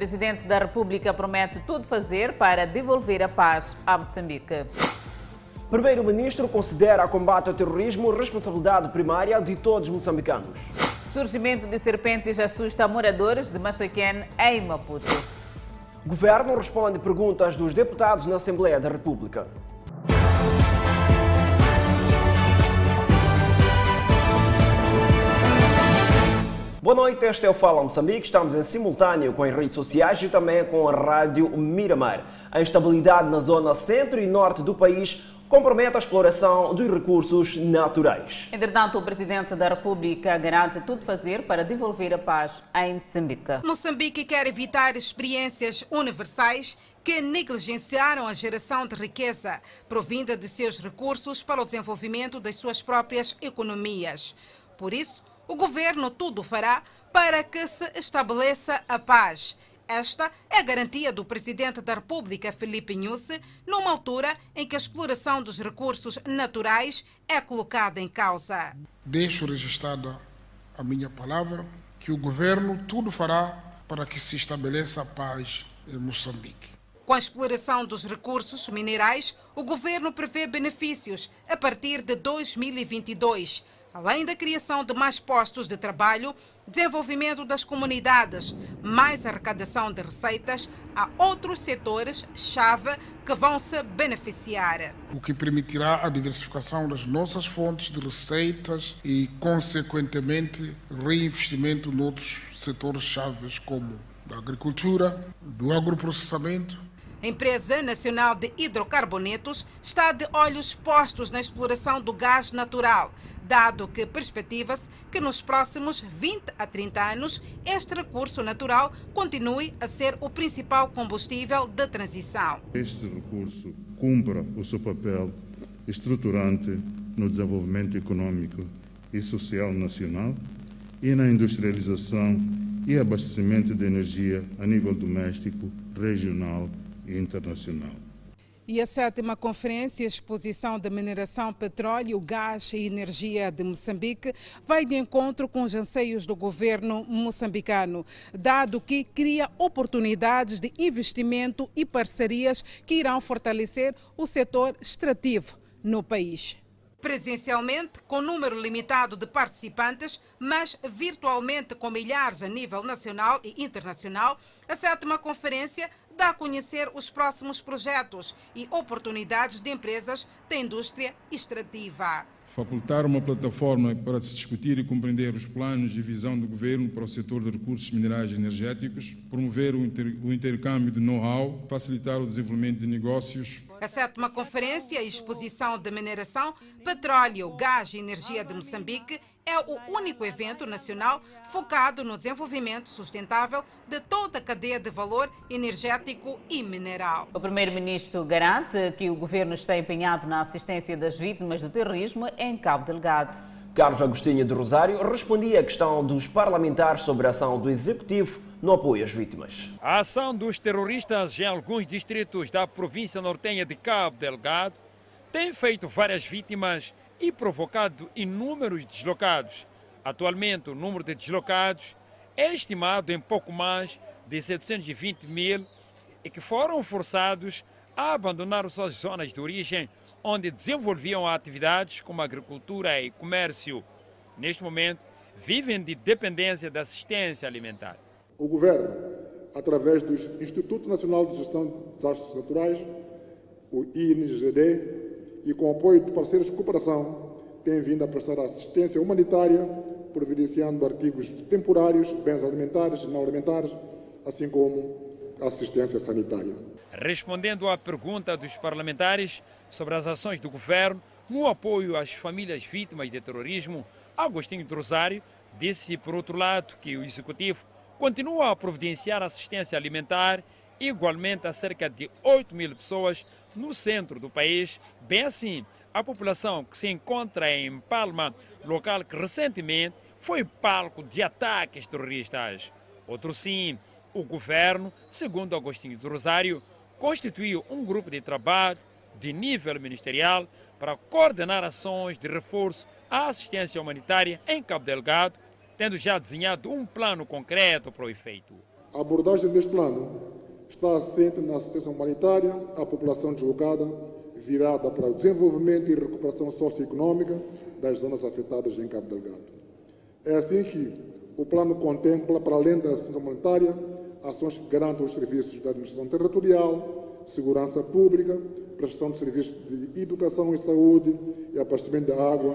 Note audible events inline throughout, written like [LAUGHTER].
Presidente da República promete tudo fazer para devolver a paz a Moçambique. Primeiro-Ministro considera a combate ao terrorismo responsabilidade primária de todos os moçambicanos. Surgimento de serpentes assusta moradores de Machaquén em Maputo. Governo responde perguntas dos deputados na Assembleia da República. Boa noite, este é o Fala Moçambique. Estamos em simultâneo com as redes sociais e também com a Rádio Miramar. A instabilidade na zona centro e norte do país compromete a exploração dos recursos naturais. Entretanto, o Presidente da República garante tudo fazer para devolver a paz em Moçambique. Moçambique quer evitar experiências universais que negligenciaram a geração de riqueza provinda de seus recursos para o desenvolvimento das suas próprias economias. Por isso, o governo tudo fará para que se estabeleça a paz. Esta é a garantia do presidente da República, Felipe Nhusse, numa altura em que a exploração dos recursos naturais é colocada em causa. Deixo registrada a minha palavra que o governo tudo fará para que se estabeleça a paz em Moçambique. Com a exploração dos recursos minerais, o governo prevê benefícios a partir de 2022 além da criação de mais postos de trabalho, desenvolvimento das comunidades, mais arrecadação de receitas, há outros setores-chave que vão se beneficiar. O que permitirá a diversificação das nossas fontes de receitas e, consequentemente, reinvestimento noutros setores-chave, como da agricultura, do agroprocessamento, a Empresa Nacional de Hidrocarbonetos está de olhos postos na exploração do gás natural, dado que perspectiva-se que nos próximos 20 a 30 anos este recurso natural continue a ser o principal combustível de transição. Este recurso cumpra o seu papel estruturante no desenvolvimento econômico e social nacional e na industrialização e abastecimento de energia a nível doméstico, regional internacional. E a sétima Conferência Exposição da Mineração, Petróleo, Gás e Energia de Moçambique vai de encontro com os anseios do governo moçambicano, dado que cria oportunidades de investimento e parcerias que irão fortalecer o setor extrativo no país presencialmente com número limitado de participantes, mas virtualmente com milhares a nível nacional e internacional, a sétima conferência dá a conhecer os próximos projetos e oportunidades de empresas da indústria extrativa. Facultar uma plataforma para se discutir e compreender os planos e visão do governo para o setor de recursos minerais e energéticos, promover o, inter o intercâmbio de know-how, facilitar o desenvolvimento de negócios a sétima Conferência e Exposição de Mineração, Petróleo, Gás e Energia de Moçambique é o único evento nacional focado no desenvolvimento sustentável de toda a cadeia de valor energético e mineral. O primeiro-ministro garante que o governo está empenhado na assistência das vítimas do terrorismo em Cabo Delgado. Carlos Agostinho de Rosário respondia à questão dos parlamentares sobre a ação do Executivo no apoio às vítimas. A ação dos terroristas em alguns distritos da província nortenha de Cabo Delgado tem feito várias vítimas e provocado inúmeros deslocados. Atualmente, o número de deslocados é estimado em pouco mais de 720 mil e que foram forçados a abandonar suas zonas de origem, onde desenvolviam atividades como agricultura e comércio. Neste momento, vivem de dependência da assistência alimentar o Governo, através do Instituto Nacional de Gestão de Desastres Naturais, o INGD, e com apoio de parceiros de cooperação, tem vindo a prestar assistência humanitária, providenciando artigos temporários, bens alimentares e não alimentares, assim como assistência sanitária. Respondendo à pergunta dos parlamentares sobre as ações do governo no apoio às famílias vítimas de terrorismo, Agostinho de Rosário disse, por outro lado, que o executivo continua a providenciar assistência alimentar igualmente a cerca de 8 mil pessoas no centro do país, bem assim a população que se encontra em Palma, local que recentemente foi palco de ataques terroristas. Outro sim, o governo, segundo Agostinho do Rosário, constituiu um grupo de trabalho de nível ministerial para coordenar ações de reforço à assistência humanitária em Cabo Delgado tendo já desenhado um plano concreto para o efeito. A abordagem deste plano está assente na assistência humanitária à população deslocada, virada para o desenvolvimento e recuperação socioeconômica das zonas afetadas em Cabo Delgado. É assim que o plano contempla, para além da assistência humanitária, ações que garantam os serviços da administração territorial, segurança pública, prestação de serviços de educação e saúde e abastecimento de água,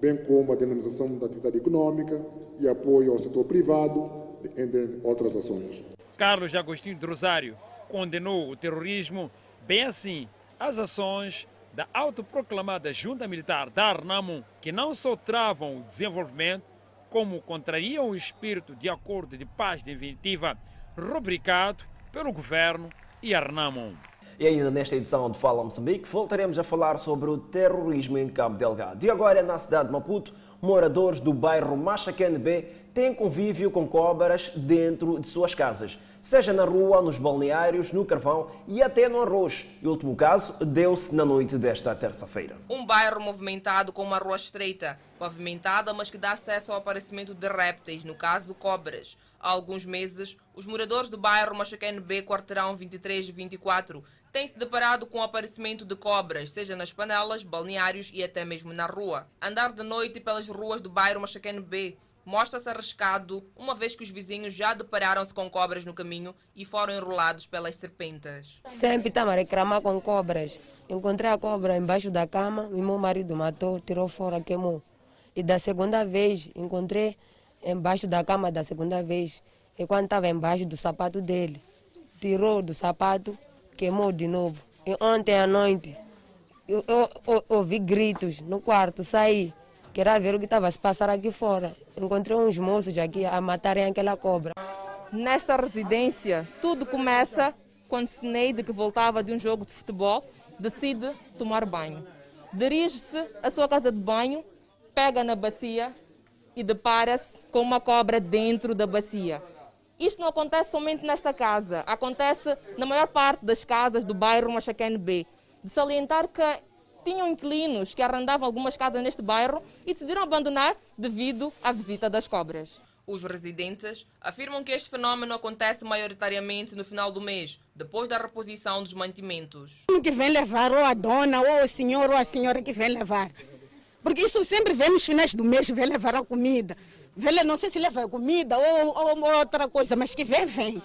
bem como a dinamização da atividade econômica e apoio ao setor privado, entre outras ações. Carlos Agostinho de Rosário condenou o terrorismo, bem assim as ações da autoproclamada junta militar da Arnamo, que não só travam o desenvolvimento, como contrariam o espírito de acordo de paz definitiva rubricado pelo governo e Arnamo. E ainda nesta edição de Fala Moçambique, voltaremos a falar sobre o terrorismo em Cabo Delgado. E agora, na cidade de Maputo, moradores do bairro Machaquene B têm convívio com cobras dentro de suas casas, seja na rua, nos balneários, no carvão e até no arroz. E o último caso deu-se na noite desta terça-feira. Um bairro movimentado com uma rua estreita, pavimentada, mas que dá acesso ao aparecimento de répteis, no caso cobras. Há alguns meses, os moradores do bairro Machaquene B, quarteirão 23 e 24, têm se deparado com o aparecimento de cobras, seja nas panelas, balneários e até mesmo na rua. Andar de noite pelas ruas do bairro Machaquene B mostra-se arriscado, uma vez que os vizinhos já depararam-se com cobras no caminho e foram enrolados pelas serpentas. Sempre estava a reclamar com cobras. Encontrei a cobra embaixo da cama e meu marido matou, tirou fora, queimou. E da segunda vez encontrei embaixo da cama da segunda vez. E quando estava embaixo do sapato dele, tirou do sapato, queimou de novo. E ontem à noite, eu, eu, eu ouvi gritos no quarto, saí. Queria ver o que estava se passar aqui fora. Encontrei uns moços aqui a matarem aquela cobra. Nesta residência, tudo começa quando Sineide, que voltava de um jogo de futebol, decide tomar banho. Dirige-se à sua casa de banho, pega na bacia e depara-se com uma cobra dentro da bacia. Isto não acontece somente nesta casa, acontece na maior parte das casas do bairro Machaquene B. De salientar que tinham inquilinos que arrendavam algumas casas neste bairro e decidiram abandonar devido à visita das cobras. Os residentes afirmam que este fenômeno acontece maioritariamente no final do mês, depois da reposição dos mantimentos. Que vem levar ou a dona, ou o senhor, ou a senhora que vem levar. Porque isso sempre vem nos finais do mês, vem levar a comida. Vem, não sei se leva comida ou, ou outra coisa, mas que vem, vem.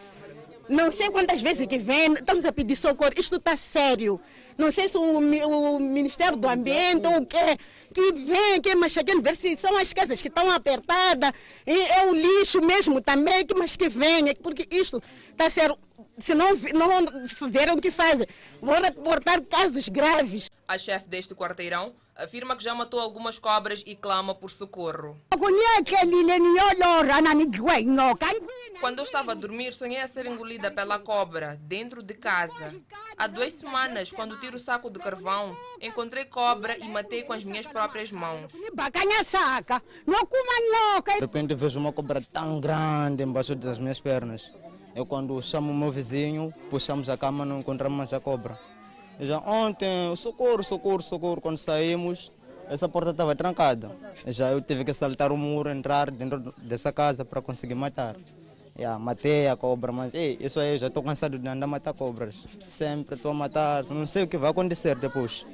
Não sei quantas vezes que vem, estamos a pedir socorro. Isto está sério. Não sei se o, o Ministério do Ambiente ou o quê, que vem, que chegando ver se são as casas que estão apertadas, e é o lixo mesmo também, que, mas que venha, porque isto está ser. Se não, não verem o que fazem, vão reportar casos graves. A chefe deste quarteirão afirma que já matou algumas cobras e clama por socorro. Quando eu estava a dormir, sonhei a ser engolida pela cobra dentro de casa. Há duas semanas, quando tiro o saco de carvão, encontrei cobra e matei com as minhas próprias mãos. De repente vejo uma cobra tão grande embaixo das minhas pernas. Eu quando chamo o meu vizinho, puxamos a cama, não encontramos a cobra. Já ontem, socorro, socorro, socorro, quando saímos, essa porta estava trancada. Já eu tive que saltar o muro, entrar dentro dessa casa para conseguir matar. Já, matei a cobra, mas ei, isso aí, já estou cansado de andar a matar cobras. Sempre estou a matar, não sei o que vai acontecer depois.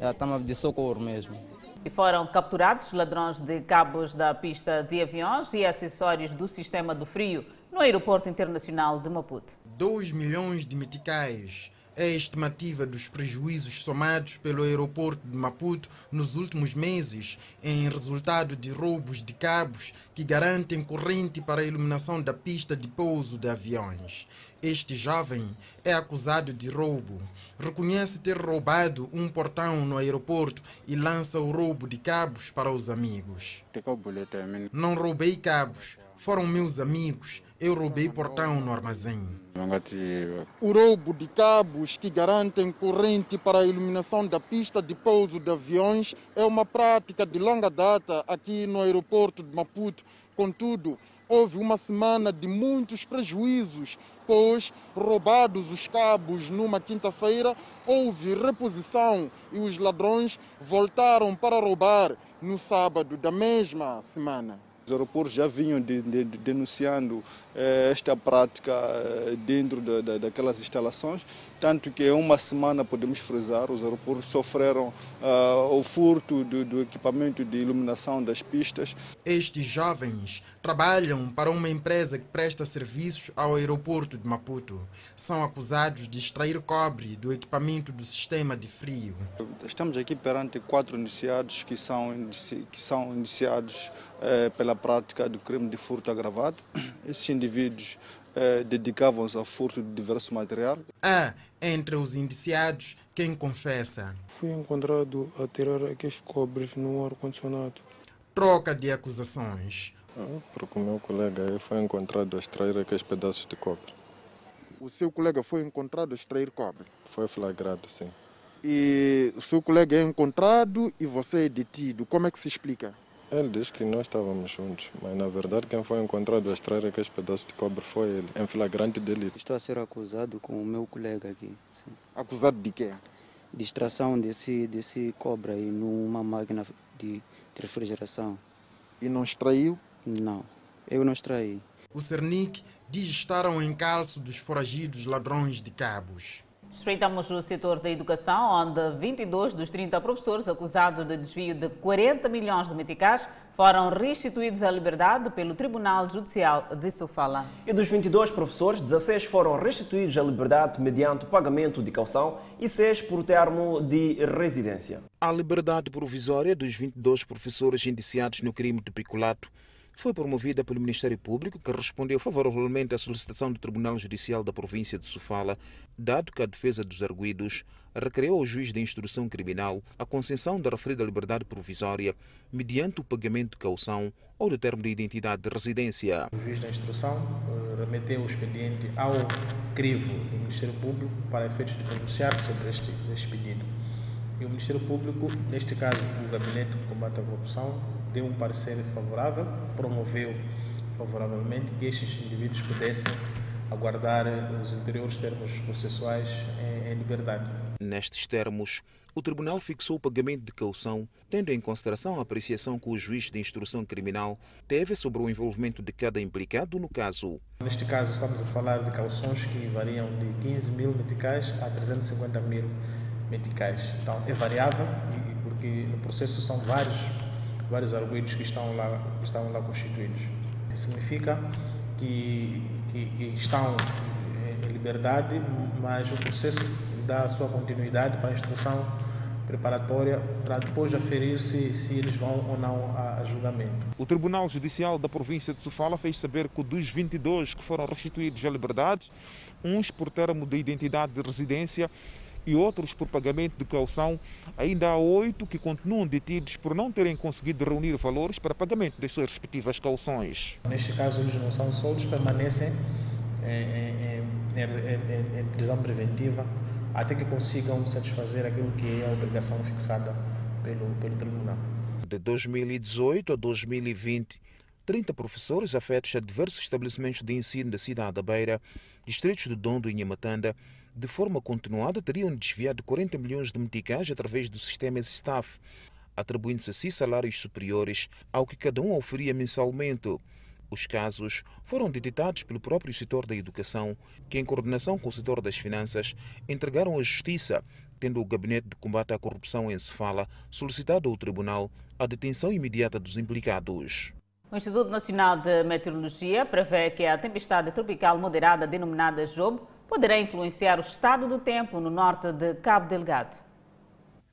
Já estamos de socorro mesmo. E foram capturados ladrões de cabos da pista de aviões e acessórios do sistema do frio no Aeroporto Internacional de Maputo. 2 milhões de meticais é a estimativa dos prejuízos somados pelo aeroporto de Maputo nos últimos meses, em resultado de roubos de cabos que garantem corrente para a iluminação da pista de pouso de aviões. Este jovem é acusado de roubo. Reconhece ter roubado um portão no aeroporto e lança o roubo de cabos para os amigos. Não roubei cabos, foram meus amigos. Eu roubei portão no armazém. O roubo de cabos que garantem corrente para a iluminação da pista de pouso de aviões é uma prática de longa data aqui no aeroporto de Maputo. Contudo, houve uma semana de muitos prejuízos, pois, roubados os cabos numa quinta-feira, houve reposição e os ladrões voltaram para roubar no sábado da mesma semana. Os aeroportos já vinham de, de, de, denunciando eh, esta prática eh, dentro de, daquelas instalações, tanto que em uma semana, podemos frisar, os aeroportos sofreram uh, o furto do, do, equipamento de iluminação das pistas. Estes jovens trabalham para uma empresa que presta serviços ao aeroporto de Maputo. São acusados de extrair cobre do equipamento do sistema de frio. Estamos aqui perante quatro iniciados que são, que são iniciados eh, pela prática do crime de furto agravado. [CLEARS THROAT] Esses indivíduos eh, dedicavam-se ao furto de diversos materiais. Há, entre os indiciados, quem confessa. Fui encontrado a tirar aqueles cobres no ar-condicionado. Troca de acusações. Ah, porque o meu colega foi encontrado a extrair aqueles pedaços de cobre. O seu colega foi encontrado a extrair cobre? Foi flagrado, sim. E o seu colega é encontrado e você é detido. Como é que se explica? Ele diz que nós estávamos juntos, mas na verdade quem foi encontrado a extrair aqueles pedaços de cobre foi ele, em flagrante delito. Estou a ser acusado com o meu colega aqui. Sim. Acusado de quê? Distração desse, desse cobre aí numa máquina de refrigeração. E não extraiu? Não, eu não extraí. O Cernic diz estar ao encalço dos foragidos ladrões de cabos. Espreitamos o setor da educação, onde 22 dos 30 professores acusados de desvio de 40 milhões de meticais foram restituídos à liberdade pelo Tribunal Judicial de Sofala. E dos 22 professores, 16 foram restituídos à liberdade mediante o pagamento de caução e 6 por termo de residência. A liberdade provisória dos 22 professores indiciados no crime de peculato foi promovida pelo Ministério Público, que respondeu favoravelmente à solicitação do Tribunal Judicial da província de Sofala, dado que a defesa dos arguídos requereu ao juiz de instrução criminal a concessão da referida liberdade provisória mediante o pagamento de caução ou de termo de identidade de residência. O juiz da instrução eh, remeteu o expediente ao crivo do Ministério Público para efeitos de pronunciar sobre este, este pedido. E o Ministério Público, neste caso o Gabinete de Combate à Corrupção, deu um parecer favorável, promoveu favoravelmente que estes indivíduos pudessem aguardar os ulteriores termos processuais em, liberdade. Nestes termos, o Tribunal fixou o pagamento de caução, tendo em consideração a apreciação que o juiz de instrução criminal teve sobre o envolvimento de cada implicado no caso. Neste caso, estamos a falar de cauções que variam de 15 mil meticais a 350 mil meticais. Então, é variável, porque no processo são vários vários arguidos que estão lá, que estão lá constituídos. Isso significa que, que, que estão em liberdade, mas o processo dá sua continuidade para a instrução preparatória para depois aferir se, se eles vão ou não a, a, julgamento. O Tribunal Judicial da província de Sofala fez saber que dos 22 que foram restituídos à liberdade, uns por termo de identidade de residência e outros por pagamento de caução, ainda há oito que continuam detidos por não terem conseguido reunir valores para pagamento das suas respectivas cauções. Neste caso, eles não são soltos, permanecem em, em, em, em prisão preventiva até que consigam satisfazer aquilo que é a obrigação fixada pelo, pelo tribunal. De 2018 a 2020, 30 professores afetos a diversos estabelecimentos de ensino da cidade da Beira, distritos de Dondo e Nhamatanda, de forma continuada, teriam desviado 40 milhões de meticais através do sistema staff, atribuindo-se assim salários superiores ao que cada um oferia mensalmente. Os casos foram detectados pelo próprio setor da educação, que, em coordenação com o setor das finanças, entregaram à Justiça, tendo o Gabinete de Combate à Corrupção em Cefala solicitado ao Tribunal a detenção imediata dos implicados. O Instituto Nacional de Meteorologia prevê que a tempestade tropical moderada denominada Job poderá influenciar o estado do tempo no norte de Cabo Delgado.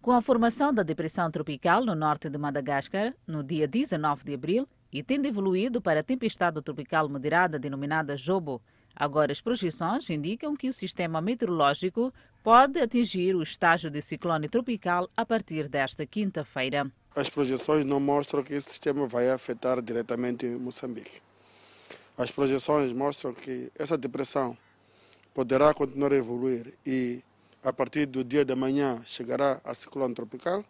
Com a formação da depressão tropical no norte de Madagascar, no dia 19 de abril, e tendo evoluído para a tempestade tropical moderada denominada Jobo, agora as projeções indicam que o sistema meteorológico pode atingir o estágio de ciclone tropical a partir desta quinta-feira. As projeções não mostram que esse sistema vai afetar diretamente Moçambique. As projeções mostram que essa depressão poderá continuar a evoluir e a partir do dia de manhã chegará a ciclone tropical.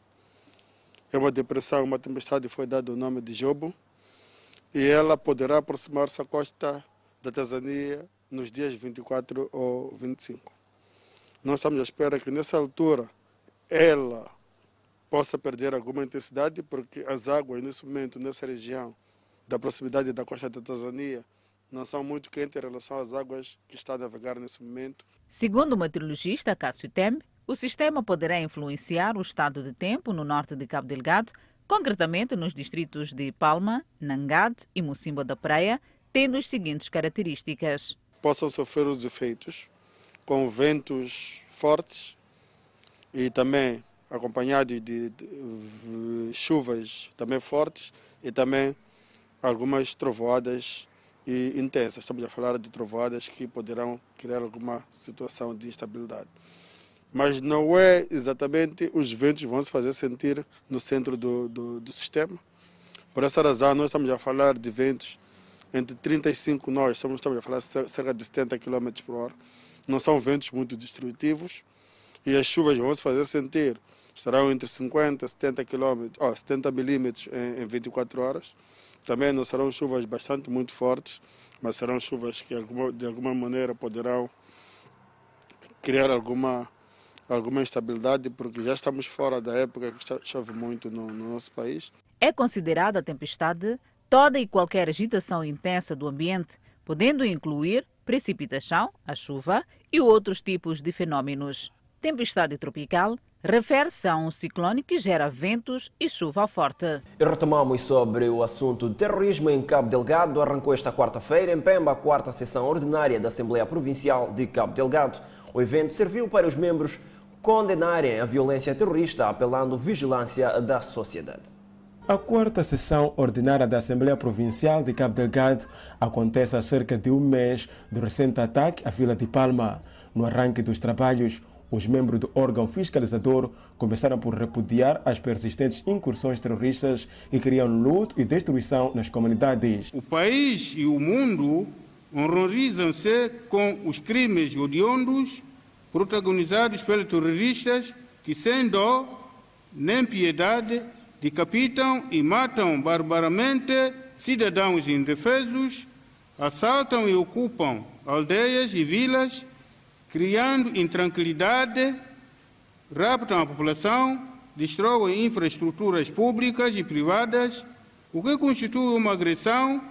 É uma depressão, uma tempestade foi dado o nome de Jobo e ela poderá aproximar-se à costa da Tanzânia nos dias 24 ou 25. Nós estamos à espera que nessa altura ela possa perder alguma intensidade porque as águas nesse momento nessa região da proximidade da costa da Tanzânia não são muito quentes em relação às águas que está a navegar nesse momento. Segundo o meteorologista Cássio Tembe, o sistema poderá influenciar o estado de tempo no norte de Cabo Delgado, concretamente nos distritos de Palma, Nangade e Mocimba da Praia, tendo as seguintes características. Possam sofrer os efeitos com ventos fortes e também acompanhados de, de, de chuvas também fortes e também algumas trovoadas e intensas. Estamos a falar de trovoadas que poderão criar alguma situação de instabilidade. Mas não é exatamente os ventos vão se fazer sentir no centro do, do, do sistema. Por essa razão, nós estamos a falar de ventos entre 35 nós, estamos, a falar cerca de 70 km por hora. Não são ventos muito destrutivos e as chuvas vão se fazer sentir. Estarão entre 50 e 70 km, oh, 70 milímetros em, em 24 horas. Também não serão chuvas bastante muito fortes, mas serão chuvas que de alguma maneira poderão criar alguma, alguma instabilidade, porque já estamos fora da época que chove muito no, no nosso país. É considerada a tempestade toda e qualquer agitação intensa do ambiente, podendo incluir precipitação, a chuva e outros tipos de fenômenos. Tempestade tropical refere-se a um ciclone que gera ventos e chuva forte. E retomamos sobre o assunto de terrorismo em Cabo Delgado. Arrancou esta quarta-feira em Pemba a quarta sessão ordinária da Assembleia Provincial de Cabo Delgado. O evento serviu para os membros condenarem a violência terrorista, apelando vigilância da sociedade. A quarta sessão ordinária da Assembleia Provincial de Cabo Delgado acontece há cerca de um mês do recente ataque à Vila de Palma. No arranque dos trabalhos, os membros do órgão fiscalizador começaram por repudiar as persistentes incursões terroristas que criam luto e destruição nas comunidades. O país e o mundo horrorizam-se com os crimes odiondos protagonizados pelos terroristas que, sem dó nem piedade, decapitam e matam barbaramente cidadãos indefesos, assaltam e ocupam aldeias e vilas criando intranquilidade, raptam a população, destroem infraestruturas públicas e privadas, o que constitui uma agressão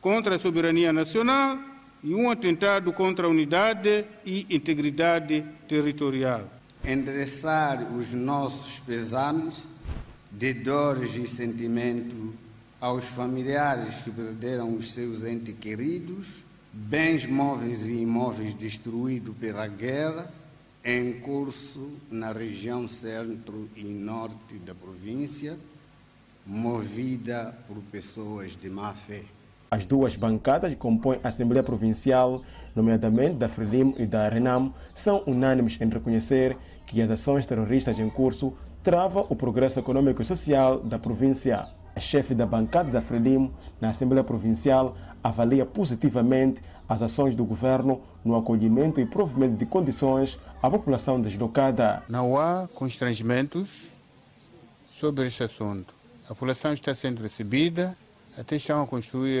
contra a soberania nacional e um atentado contra a unidade e integridade territorial. Endereçar os nossos pesames de dores e sentimento aos familiares que perderam os seus entes queridos bens móveis e imóveis destruídos pela guerra em curso na região centro e norte da província, movida por pessoas de má fé. As duas bancadas que compõem a Assembleia Provincial, nomeadamente da Frelim e da Renam, são unânimes em reconhecer que as ações terroristas em curso travam o progresso econômico e social da província. A chefe da bancada da Frelim na Assembleia Provincial avalia positivamente as ações do governo no acolhimento e provimento de condições à população deslocada. Não há constrangimentos sobre este assunto. A população está sendo recebida, até estão a construir,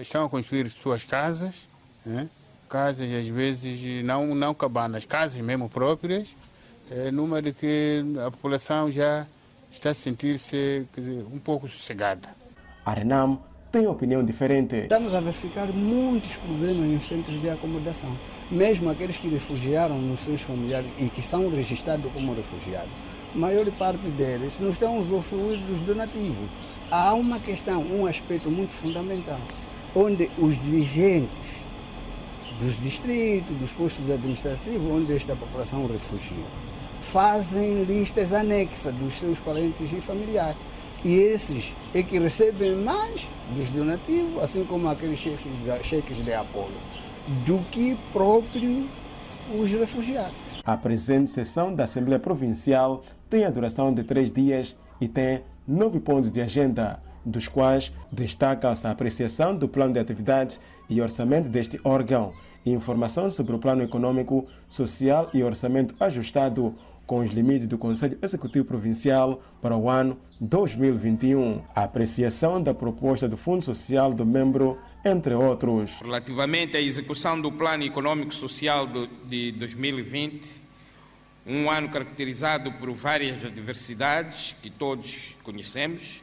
estão a construir suas casas, né? casas às vezes não, não cabanas, casas mesmo próprias, é, numa de que a população já está a sentir-se um pouco sossegada. A Renam tem opinião diferente. Estamos a verificar muitos problemas nos centros de acomodação, mesmo aqueles que refugiaram nos seus familiares e que são registrados como refugiados. A maior parte deles não estão usufruindo dos donativos. Há uma questão, um aspecto muito fundamental, onde os dirigentes dos distritos, dos postos administrativos, onde esta população refugia, fazem listas anexas dos seus parentes e familiares. E esses é que recebem mais dos donativos, assim como aqueles cheques de, cheques de apoio, do que próprio os refugiados. A presente sessão da Assembleia Provincial tem a duração de três dias e tem nove pontos de agenda, dos quais destacam-se a apreciação do plano de atividades e orçamento deste órgão, informação sobre o plano econômico, social e orçamento ajustado com os limites do Conselho Executivo Provincial para o ano 2021, a apreciação da proposta do Fundo Social do membro, entre outros. Relativamente à execução do Plano Econômico Social de 2020, um ano caracterizado por várias adversidades que todos conhecemos,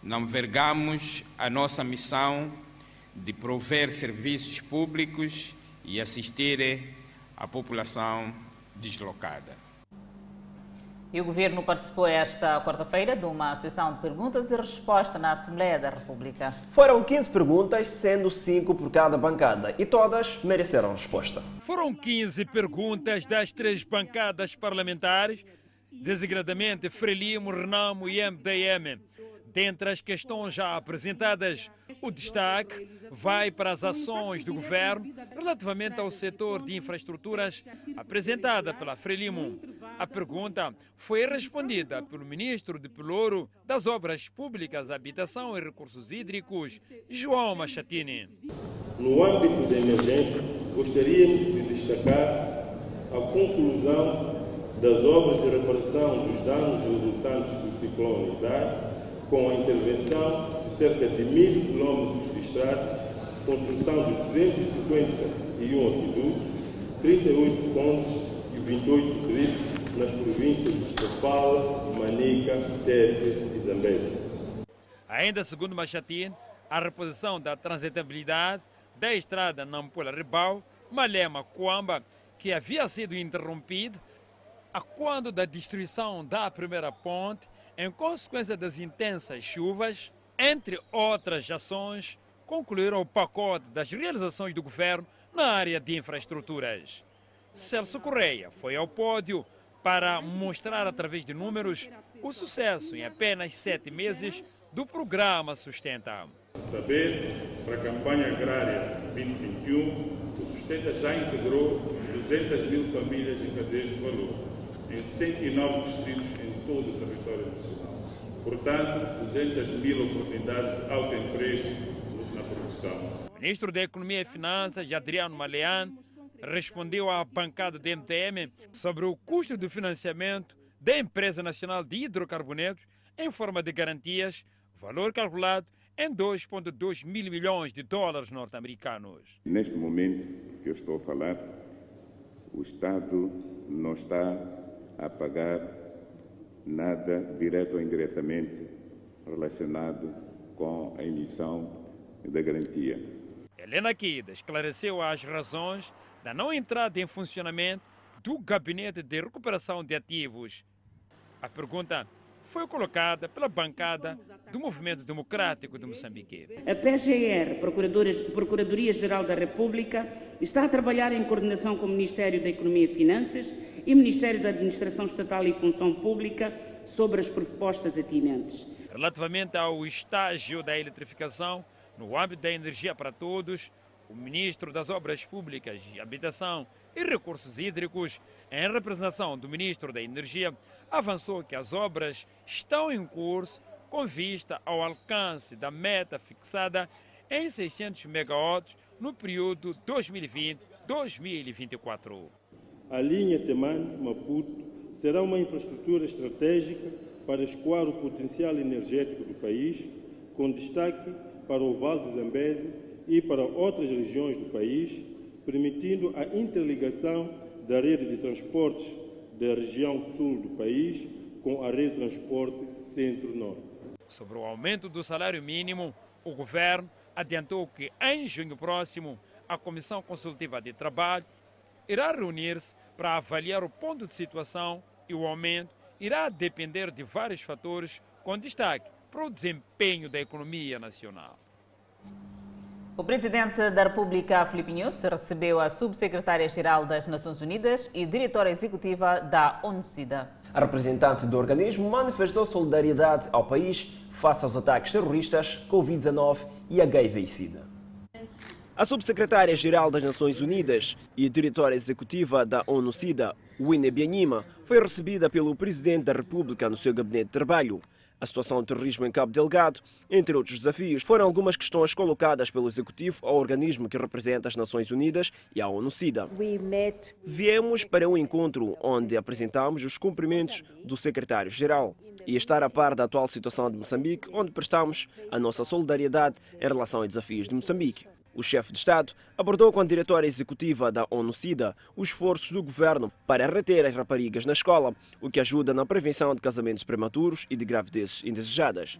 não vergamos a nossa missão de prover serviços públicos e assistir a população deslocada. E o Governo participou esta quarta-feira de uma sessão de perguntas e respostas na Assembleia da República. Foram 15 perguntas, sendo 5 por cada bancada, e todas mereceram resposta. Foram 15 perguntas das três bancadas parlamentares, desigradamente Frelimo, Renamo e MDM. Dentre as questões já apresentadas, o destaque vai para as ações do governo relativamente ao setor de infraestruturas apresentada pela Frelimo. A pergunta foi respondida pelo ministro de Pelouro das Obras Públicas, Habitação e Recursos Hídricos, João Machatini. No âmbito da emergência, gostaríamos de destacar a conclusão das obras de reparação dos danos resultantes do ciclone Idar com a intervenção de cerca de mil quilómetros de estrada, construção de 251 aquedutos, 38 pontes e 28 drifts nas províncias de Sofala, Manica, Tete e Zambésia. Ainda segundo Machatin, a reposição da transitabilidade da estrada Nampula-Ribau, Malema-Coamba, que havia sido interrompida a quando da destruição da primeira ponte em consequência das intensas chuvas, entre outras ações, concluíram o pacote das realizações do governo na área de infraestruturas. Celso Correia foi ao pódio para mostrar através de números o sucesso em apenas sete meses do programa Sustenta. Saber, para a campanha agrária 2021, o Sustenta já integrou 200 mil famílias em cadeias de valor, em 109 distritos em todo o território nacional. Portanto, 200 mil oportunidades de alto emprego na produção. O ministro da Economia e Finanças, Adriano Malean, respondeu à bancada do MTM sobre o custo do financiamento da Empresa Nacional de Hidrocarbonetos em forma de garantias, valor calculado em 2,2 mil milhões de dólares norte-americanos. Neste momento que eu estou a falar, o Estado não está a pagar nada, direto ou indiretamente, relacionado com a emissão da garantia. Helena Kida esclareceu as razões da não entrada em funcionamento do Gabinete de Recuperação de Ativos. A pergunta foi colocada pela bancada do Movimento Democrático de Moçambique. A PGR, Procuradoria-Geral da República, está a trabalhar em coordenação com o Ministério da Economia e Finanças e Ministério da Administração Estatal e Função Pública sobre as propostas atinentes. Relativamente ao estágio da eletrificação, no âmbito da energia para todos, o Ministro das Obras Públicas, Habitação e Recursos Hídricos, em representação do Ministro da Energia, avançou que as obras estão em curso com vista ao alcance da meta fixada em 600 megawatts no período 2020-2024. A linha Temane-Maputo será uma infraestrutura estratégica para escoar o potencial energético do país, com destaque para o Vale de Zambeze e para outras regiões do país, permitindo a interligação da rede de transportes da região sul do país com a rede de transporte centro-norte. Sobre o aumento do salário mínimo, o governo adiantou que em junho próximo a Comissão Consultiva de Trabalho irá reunir-se para avaliar o ponto de situação e o aumento irá depender de vários fatores, com destaque para o desempenho da economia nacional. O presidente da República, Filipe Nunes, recebeu a subsecretária-geral das Nações Unidas e diretora executiva da ONU-SIDA. A representante do organismo manifestou solidariedade ao país face aos ataques terroristas, Covid-19 e HIV-SIDA. A subsecretária-geral das Nações Unidas e diretora executiva da ONU-SIDA, Winnie Bianima, foi recebida pelo presidente da República no seu gabinete de trabalho. A situação do terrorismo em Cabo Delgado, entre outros desafios, foram algumas questões colocadas pelo Executivo ao organismo que representa as Nações Unidas e a ONU-SIDA. Viemos para um encontro onde apresentamos os cumprimentos do secretário-geral e estar a par da atual situação de Moçambique, onde prestamos a nossa solidariedade em relação aos desafios de Moçambique. O chefe de Estado abordou com a diretora executiva da ONU-SIDA os esforços do governo para reter as raparigas na escola, o que ajuda na prevenção de casamentos prematuros e de gravidezes indesejadas.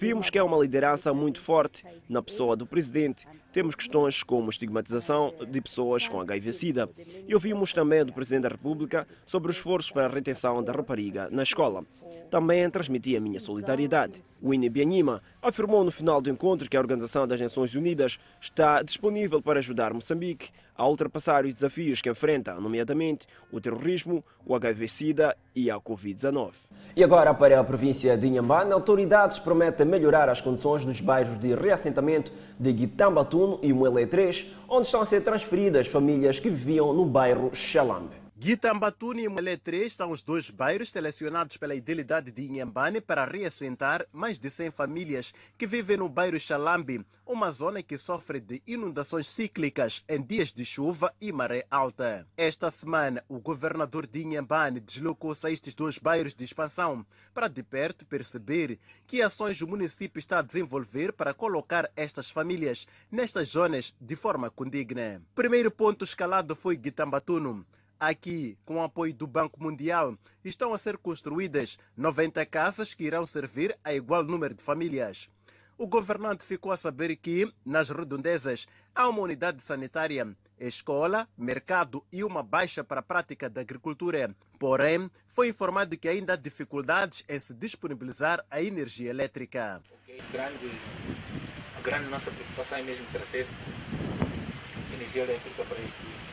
Vimos que é uma liderança muito forte na pessoa do presidente. Temos questões como estigmatização de pessoas com HIV-Sida. E ouvimos também do presidente da República sobre os esforços para a retenção da rapariga na escola também transmiti a minha solidariedade. Winnie Bianima afirmou no final do encontro que a Organização das Nações Unidas está disponível para ajudar Moçambique a ultrapassar os desafios que enfrenta, nomeadamente o terrorismo, o HIV-Sida e a Covid-19. E agora para a província de Inhambane, autoridades prometem melhorar as condições nos bairros de reassentamento de Guitambatuno e Muele 3, onde estão a ser transferidas famílias que viviam no bairro Xalambe. Guitambatuni e Mulé 3 são os dois bairros selecionados pela Idilidade de Inhambane para reassentar mais de 100 famílias que vivem no bairro Xalambi, uma zona que sofre de inundações cíclicas em dias de chuva e maré alta. Esta semana, o governador de Inhambane deslocou-se a estes dois bairros de expansão para de perto perceber que ações o município está a desenvolver para colocar estas famílias nestas zonas de forma condigna. Primeiro ponto escalado foi Guitambatuno. Aqui, com o apoio do Banco Mundial, estão a ser construídas 90 casas que irão servir a igual número de famílias. O governante ficou a saber que, nas redondezas, há uma unidade sanitária, escola, mercado e uma baixa para a prática da agricultura. Porém, foi informado que ainda há dificuldades em se disponibilizar a energia elétrica. Okay. Grande, a grande nossa preocupação é mesmo trazer energia elétrica para este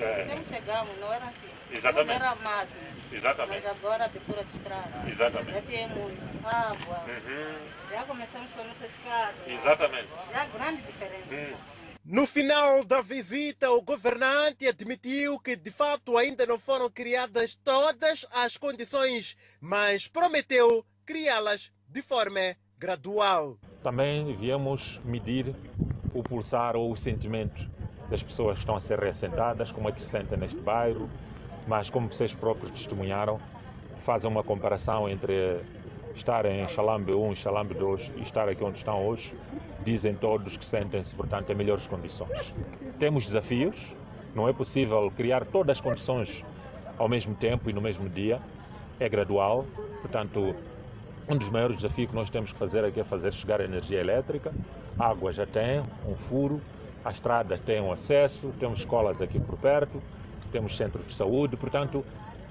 é. Temos chegamos, não era assim. Exatamente. Não era mato. Exatamente. Mas agora abertura de estrada. Exatamente. Já temos água. Uhum. Já começamos com nossas casas. Exatamente. Já grande diferença. Hum. No final da visita, o governante admitiu que de fato ainda não foram criadas todas as condições, mas prometeu criá-las de forma gradual. Também viemos medir o pulsar ou o sentimento das pessoas que estão a ser reassentadas, como é que se sentem neste bairro, mas como vocês próprios testemunharam, fazem uma comparação entre estar em Xalambe 1 e Xalambe 2 e estar aqui onde estão hoje, dizem todos que sentem-se, portanto, em melhores condições. Temos desafios, não é possível criar todas as condições ao mesmo tempo e no mesmo dia, é gradual, portanto, um dos maiores desafios que nós temos que fazer aqui é fazer chegar a energia elétrica, a água já tem, um furo, a estrada tem um acesso, temos escolas aqui por perto, temos centros de saúde, portanto,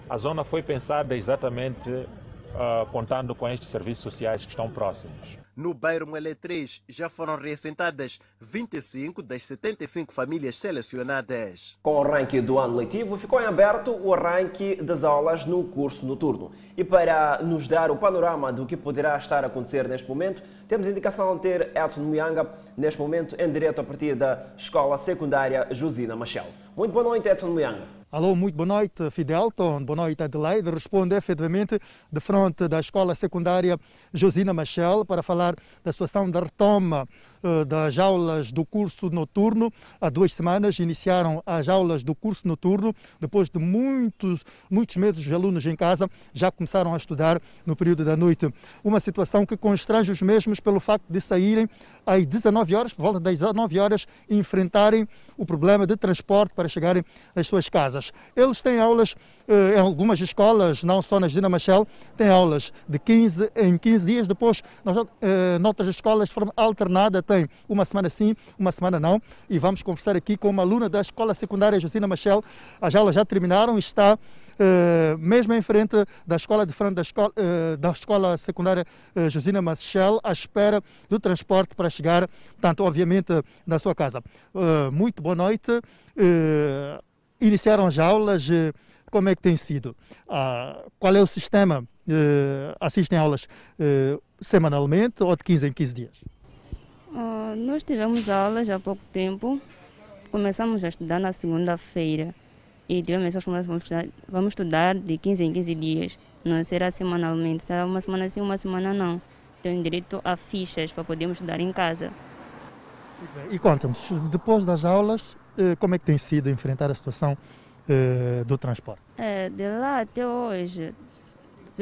a zona foi pensada exatamente uh, contando com estes serviços sociais que estão próximos. No bairro Moelé 3 já foram reassentadas 25 das 75 famílias selecionadas. Com o arranque do ano letivo, ficou em aberto o arranque das aulas no curso noturno. E para nos dar o panorama do que poderá estar a acontecer neste momento, temos indicação de ter Edson Muyanga, neste momento em direto a partir da Escola Secundária Josina Machel. Muito boa noite, Edson Muyanga. Alô, muito boa noite, Fidelton. Boa noite, Adelaide. Responde efetivamente de frente da Escola Secundária Josina Machel para falar da situação da retoma das aulas do curso noturno. Há duas semanas iniciaram as aulas do curso noturno. Depois de muitos, muitos meses os alunos em casa já começaram a estudar no período da noite. Uma situação que constrange os mesmos pelo facto de saírem às 19 horas, por volta das 19 horas, e enfrentarem o problema de transporte para chegarem às suas casas. Eles têm aulas eh, em algumas escolas, não só na Gina Machel, têm aulas de 15 em 15 dias. Depois, nas eh, noutras escolas, de forma alternada, tem uma semana sim, uma semana não. E vamos conversar aqui com uma aluna da Escola Secundária Josina Machel. As aulas já terminaram está Uh, mesmo em frente da escola, de frente da escola, uh, da escola secundária uh, Josina Machel, à espera do transporte para chegar, portanto, obviamente, na sua casa. muito boa noite iniciaram as aulas, eh, como é que tem sido? Ah, qual é o sistema? Eh, assistem aulas eh, semanalmente ou de 15 em 15 dias? Uh, nós tivemos aulas há pouco tempo, começamos a estudar na segunda-feira e tivemos vamos estudar, vamos estudar de 15 em 15 dias, não será semanalmente, será uma semana sim, uma semana não. Tem direito a fichas para podermos estudar em casa. E conta-nos, depois das aulas, eh, como é que tem sido enfrentar a situação eh, do transporte? É, de lá até hoje,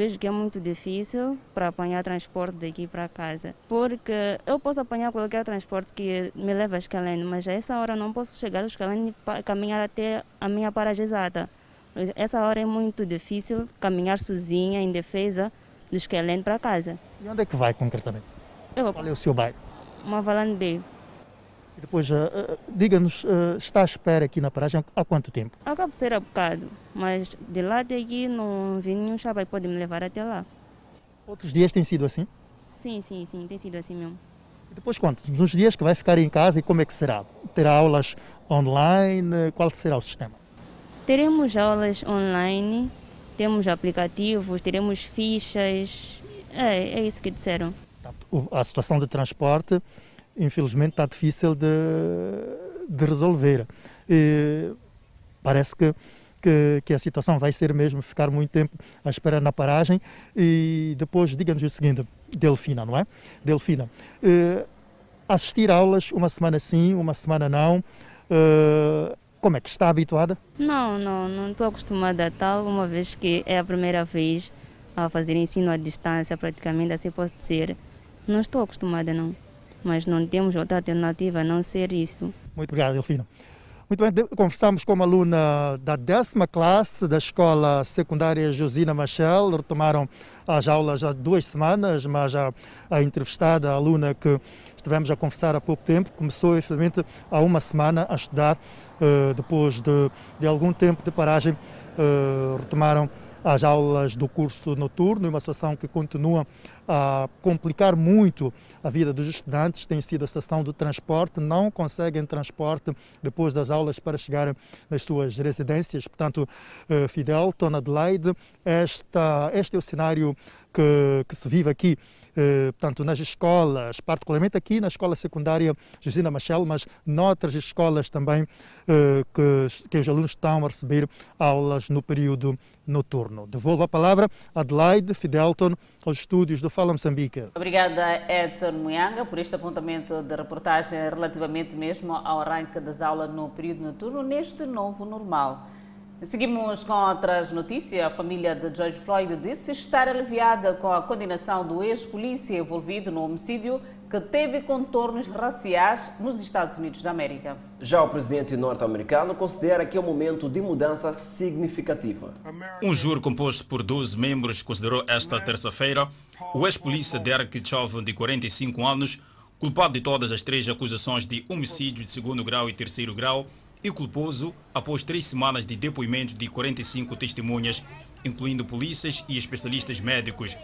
vejo que é muito difícil para apanhar transporte daqui para casa. Porque eu posso apanhar qualquer transporte que me leva a Escalene, mas a essa hora não posso chegar a Escalene e caminhar até a minha paragem exata. Essa hora é muito difícil caminhar sozinha, em defesa do Escalene para casa. E onde é que vai concretamente? Eu, Qual é o seu bairro? Mavalane Bay. E depois, uh, diga-nos, uh, está à espera aqui na paragem há quanto tempo? Acabo de ser há bocado, mas de lá até aqui não vi nenhum chapa e pode me levar até lá. Outros dias tem sido assim? Sim, sim, sim, tem sido assim mesmo. E depois quantos? Nos dias que vai ficar em casa e como é que será? Terá aulas online? Qual será o sistema? Teremos aulas online, temos aplicativos, teremos fichas, é, é isso que disseram. A situação de transporte infelizmente está difícil de, de resolver. E parece que, que, que, a situação vai ser mesmo ficar muito tempo à espera na paragem e depois diga-nos o seguinte, Delfina, não é? Delfina, eh, assistir aulas uma semana sim, uma semana não, eh, como é que está habituada? Não, não, não estou acostumada a tal, uma vez que é a primeira vez a fazer ensino à distância, praticamente assim posso dizer. Não estou acostumada, não mas não temos outra alternativa a não ser isso. Muito obrigado, Delfina. Muito bem, conversamos com uma aluna da décima classe da escola secundária Josina Machel. Retomaram as aulas há duas semanas, mas a, a entrevistada, a aluna que estivemos a conversar há pouco tempo, começou efetivamente há uma semana a estudar. Uh, depois de, de, algum tempo de paragem, uh, retomaram as aulas do curso noturno, uma situação que continua a complicar muito a vida dos estudantes, tem sido a situação do transporte, não conseguem transporte depois das aulas para chegarem nas suas residências. Portanto, eh, Fidel, Tona Adelaide, esta, este é o cenário que, que se vive aqui eh, portanto, nas escolas, particularmente aqui na escola secundária Josina Machel, mas noutras escolas também eh, que, que os alunos estão a receber aulas no período noturno. Devolvo a palavra a Adelaide Fidelton, aos estúdios do Fala Moçambique. Obrigada, Edson Muyanga, por este apontamento de reportagem relativamente mesmo ao arranque das aulas no período noturno, neste novo normal. Seguimos com outras notícias. A família de George Floyd disse estar aliviada com a condenação do ex-polícia envolvido no homicídio que teve contornos raciais nos Estados Unidos da América. Já o presidente norte-americano considera que é um momento de mudança significativa. Um júri composto por 12 membros considerou esta terça-feira o ex-polícia Derek Chauvin, de 45 anos, culpado de todas as três acusações de homicídio de segundo grau e terceiro grau e culposo após três semanas de depoimento de 45 testemunhas, incluindo polícias e especialistas médicos.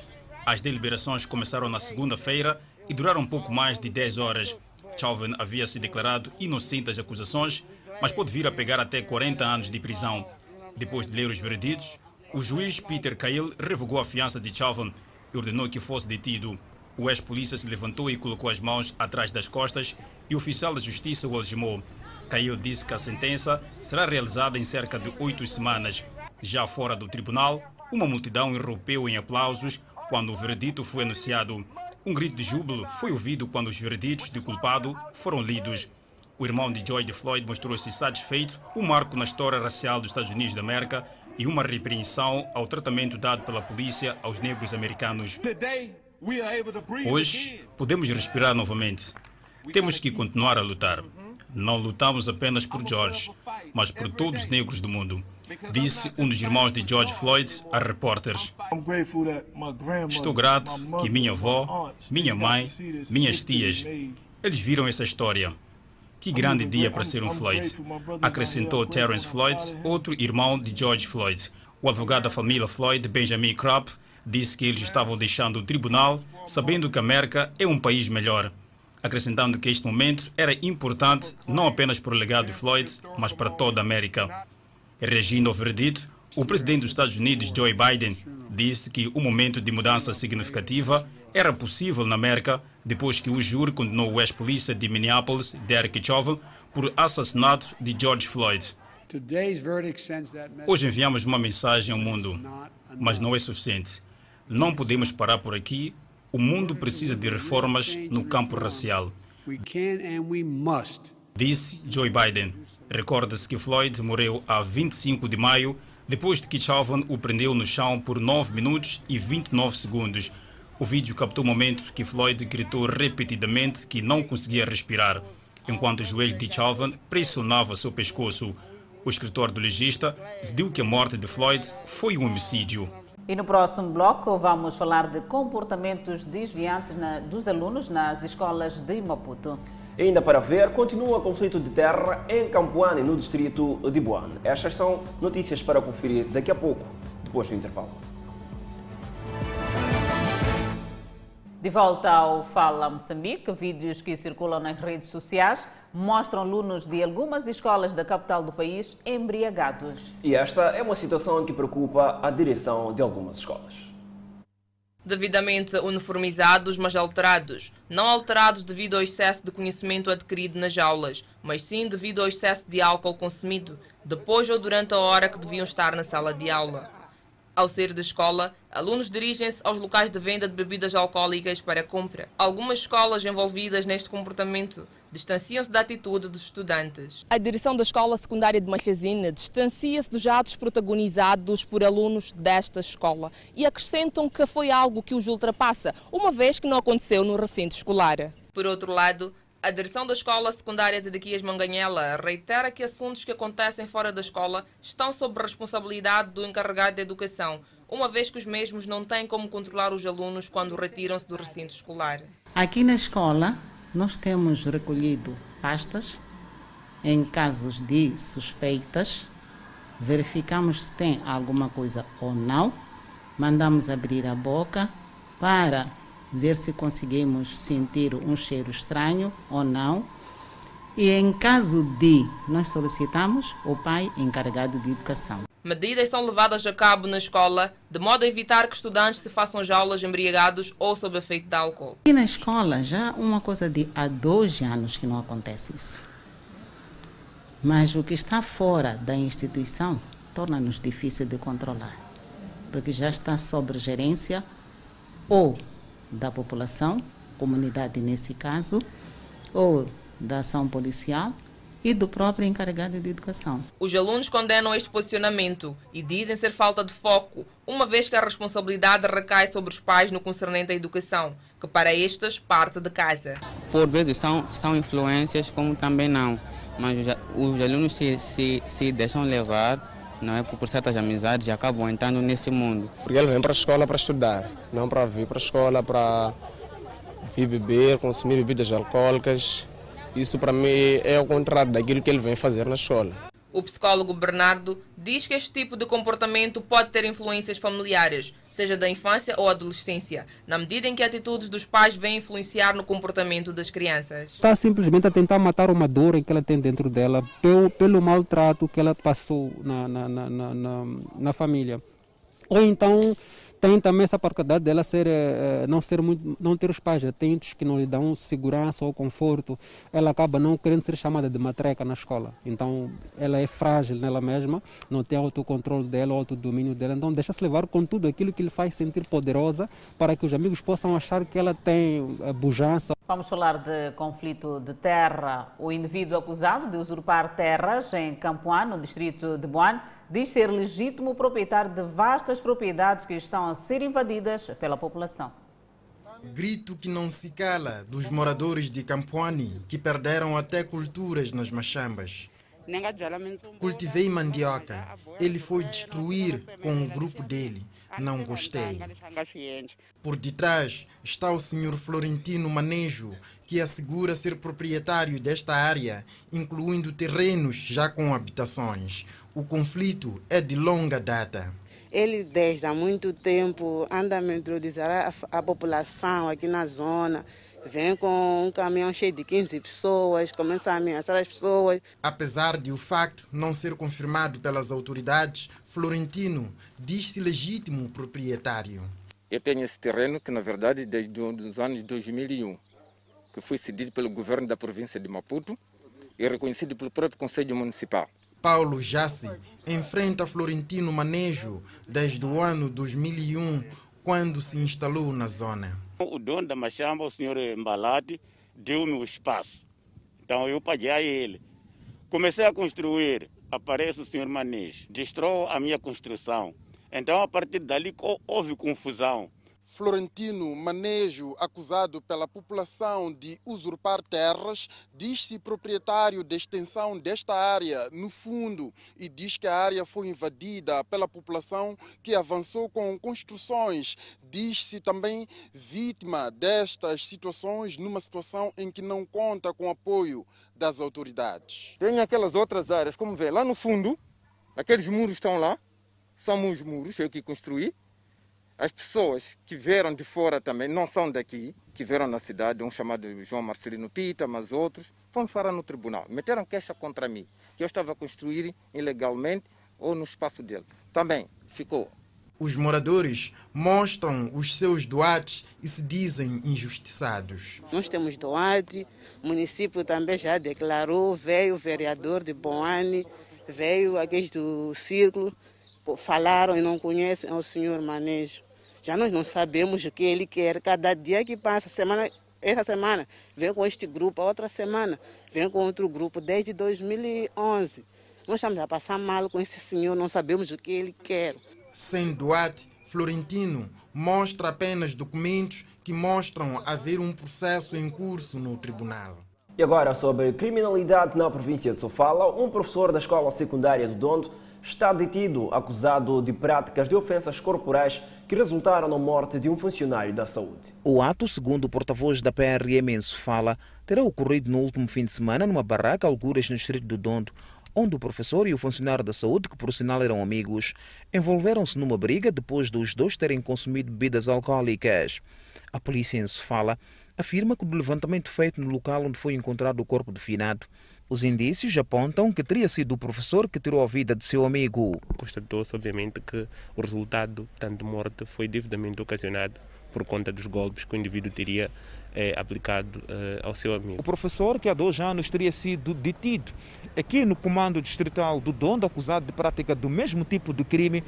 As deliberações começaram na segunda-feira e duraram pouco mais de 10 horas. Chauvin havia se declarado inocente das acusações, mas pode vir a pegar até 40 anos de prisão. Depois de ler os vereditos, o juiz Peter Cahill revogou a fiança de Chauvin e ordenou que fosse detido. O ex-polícia se levantou e colocou as mãos atrás das costas e o oficial da justiça o algemou. Caio disse que a sentença será realizada em cerca de oito semanas. Já fora do tribunal, uma multidão irrompeu em aplausos quando o veredito foi anunciado. Um grito de júbilo foi ouvido quando os vereditos de culpado foram lidos. O irmão de George Floyd mostrou-se satisfeito, um marco na história racial dos Estados Unidos da América e uma repreensão ao tratamento dado pela polícia aos negros americanos. Hoje, podemos respirar novamente. Temos que continuar a lutar. Não lutamos apenas por George, mas por todos os negros do mundo, disse um dos irmãos de George Floyd a repórteres. Estou grato que minha avó, minha mãe, minhas tias, eles viram essa história. Que grande dia para ser um Floyd, acrescentou Terence Floyd, outro irmão de George Floyd. O advogado da família Floyd, Benjamin Kropp, disse que eles estavam deixando o tribunal sabendo que a América é um país melhor acrescentando que este momento era importante não apenas para o legado de Floyd, mas para toda a América. Reagindo ao verdito, o presidente dos Estados Unidos, Joe Biden, disse que o momento de mudança significativa era possível na América depois que o júri condenou o ex-polícia de Minneapolis, Derek Chauvin, por assassinato de George Floyd. Hoje enviamos uma mensagem ao mundo, mas não é suficiente. Não podemos parar por aqui o mundo precisa de reformas no campo racial. Disse Joe Biden. Recorda-se que Floyd morreu a 25 de maio, depois de que Chauvin o prendeu no chão por 9 minutos e 29 segundos. O vídeo captou o momento que Floyd gritou repetidamente que não conseguia respirar, enquanto o joelho de Chauvin pressionava seu pescoço. O escritor do legista decidiu que a morte de Floyd foi um homicídio. E no próximo bloco vamos falar de comportamentos desviantes na, dos alunos nas escolas de Maputo. Ainda para ver, continua o conflito de terra em Campoane, no distrito de Buane. Estas são notícias para conferir daqui a pouco, depois do intervalo. De volta ao Fala Moçambique, vídeos que circulam nas redes sociais mostram alunos de algumas escolas da capital do país embriagados. E esta é uma situação que preocupa a direção de algumas escolas. Devidamente uniformizados, mas alterados. Não alterados devido ao excesso de conhecimento adquirido nas aulas, mas sim devido ao excesso de álcool consumido, depois ou durante a hora que deviam estar na sala de aula. Ao sair da escola, alunos dirigem-se aos locais de venda de bebidas alcoólicas para compra. Algumas escolas envolvidas neste comportamento distanciam-se da atitude dos estudantes. A direção da Escola Secundária de Malhazine distancia-se dos atos protagonizados por alunos desta escola e acrescentam que foi algo que os ultrapassa, uma vez que não aconteceu no recinto escolar. Por outro lado, a direção da Escola Secundária Zedequias Manganhela reitera que assuntos que acontecem fora da escola estão sob responsabilidade do encarregado de educação, uma vez que os mesmos não têm como controlar os alunos quando retiram-se do recinto escolar. Aqui na escola, nós temos recolhido pastas em casos de suspeitas, verificamos se tem alguma coisa ou não, mandamos abrir a boca para ver se conseguimos sentir um cheiro estranho ou não. E em caso de, nós solicitamos o pai encarregado de educação. Medidas são levadas a cabo na escola de modo a evitar que estudantes se façam jaulas embriagados ou sob efeito de álcool. E na escola já uma coisa de há dois anos que não acontece isso. Mas o que está fora da instituição torna-nos difícil de controlar, porque já está sob gerência ou da população, comunidade nesse caso, ou da ação policial e do próprio encarregado de educação. Os alunos condenam este posicionamento e dizem ser falta de foco, uma vez que a responsabilidade recai sobre os pais no concernente à educação, que para estes parte de casa. Por vezes são, são influências, como também não, mas os, os alunos se, se, se deixam levar não é por certas amizades e acabam entrando nesse mundo. Porque ele vem para a escola para estudar, não para vir para a escola para vir beber, consumir bebidas alcoólicas. Isso para mim é o contrário daquilo que ele vem fazer na escola. O psicólogo Bernardo diz que este tipo de comportamento pode ter influências familiares, seja da infância ou adolescência, na medida em que atitudes dos pais vêm influenciar no comportamento das crianças. Está simplesmente a tentar matar uma dor que ela tem dentro dela, pelo, pelo maltrato que ela passou na, na, na, na, na família. Ou então tem também essa particularidade dela ser, eh, não, ser muito, não ter os pais atentos que não lhe dão segurança ou conforto. Ela acaba não querendo ser chamada de matreca na escola. Então ela é frágil nela mesma, não tem autocontrole dela, autodomínio dela. Então deixa-se levar com tudo aquilo que lhe faz sentir poderosa para que os amigos possam achar que ela tem a bujança. Vamos falar de conflito de terra. O indivíduo acusado de usurpar terras em Campoan, no distrito de Boane, diz ser legítimo proprietário de vastas propriedades que estão a ser invadidas pela população. Grito que não se cala dos moradores de Campoani que perderam até culturas nas machambas. Cultivei mandioca. Ele foi destruir com o grupo dele. Não gostei. Por detrás está o senhor Florentino Manejo, que assegura ser proprietário desta área, incluindo terrenos já com habitações. O conflito é de longa data. Ele, desde há muito tempo, anda a introduzir a, a população aqui na zona vem com um caminhão cheio de 15 pessoas, começa a ameaçar as pessoas. Apesar de o facto não ser confirmado pelas autoridades, Florentino diz-se legítimo proprietário. Eu tenho esse terreno que, na verdade, desde os anos 2001, que foi cedido pelo governo da província de Maputo e reconhecido pelo próprio Conselho Municipal. Paulo Jassi enfrenta Florentino Manejo desde o ano 2001, quando se instalou na zona. O dono da machamba, o senhor Embalate, deu-me o espaço. Então eu paguei a ele. Comecei a construir aparece o senhor Manês, destrói a minha construção. Então, a partir dali, houve confusão. Florentino Manejo, acusado pela população de usurpar terras, diz-se proprietário da extensão desta área no fundo e diz que a área foi invadida pela população que avançou com construções. Diz-se também vítima destas situações numa situação em que não conta com apoio das autoridades. Tem aquelas outras áreas, como vê, lá no fundo, aqueles muros estão lá, são os muros eu que construí as pessoas que vieram de fora também, não são daqui, que vieram na cidade, um chamado João Marcelino Pita, mas outros, foram parar no tribunal. Meteram queixa contra mim, que eu estava a construir ilegalmente ou no espaço dele. Também ficou. Os moradores mostram os seus doates e se dizem injustiçados. Nós temos doate, o município também já declarou, veio o vereador de Boane, veio aqueles do Círculo, falaram e não conhecem o senhor Manejo. Já nós não sabemos o que ele quer. Cada dia que passa, semana, essa semana vem com este grupo, a outra semana vem com outro grupo, desde 2011. Nós estamos a passar mal com esse senhor, não sabemos o que ele quer. Sem Duarte, Florentino mostra apenas documentos que mostram haver um processo em curso no tribunal. E agora sobre criminalidade na província de Sofala, um professor da escola secundária do Dondo está detido acusado de práticas de ofensas corporais que resultaram na morte de um funcionário da saúde. O ato, segundo o porta-voz da PRM em Sofala, terá ocorrido no último fim de semana numa barraca algures no distrito do Dondo, onde o professor e o funcionário da saúde, que por sinal eram amigos, envolveram-se numa briga depois dos dois terem consumido bebidas alcoólicas. A polícia em Sofala afirma que do levantamento feito no local onde foi encontrado o corpo de finado, os indícios apontam que teria sido o professor que tirou a vida de seu amigo. Constatou-se, obviamente, que o resultado tanto de morte foi devidamente ocasionado por conta dos golpes que o indivíduo teria eh, aplicado eh, ao seu amigo. O professor, que há dois anos teria sido detido aqui no comando distrital do Dondo, acusado de prática do mesmo tipo de crime,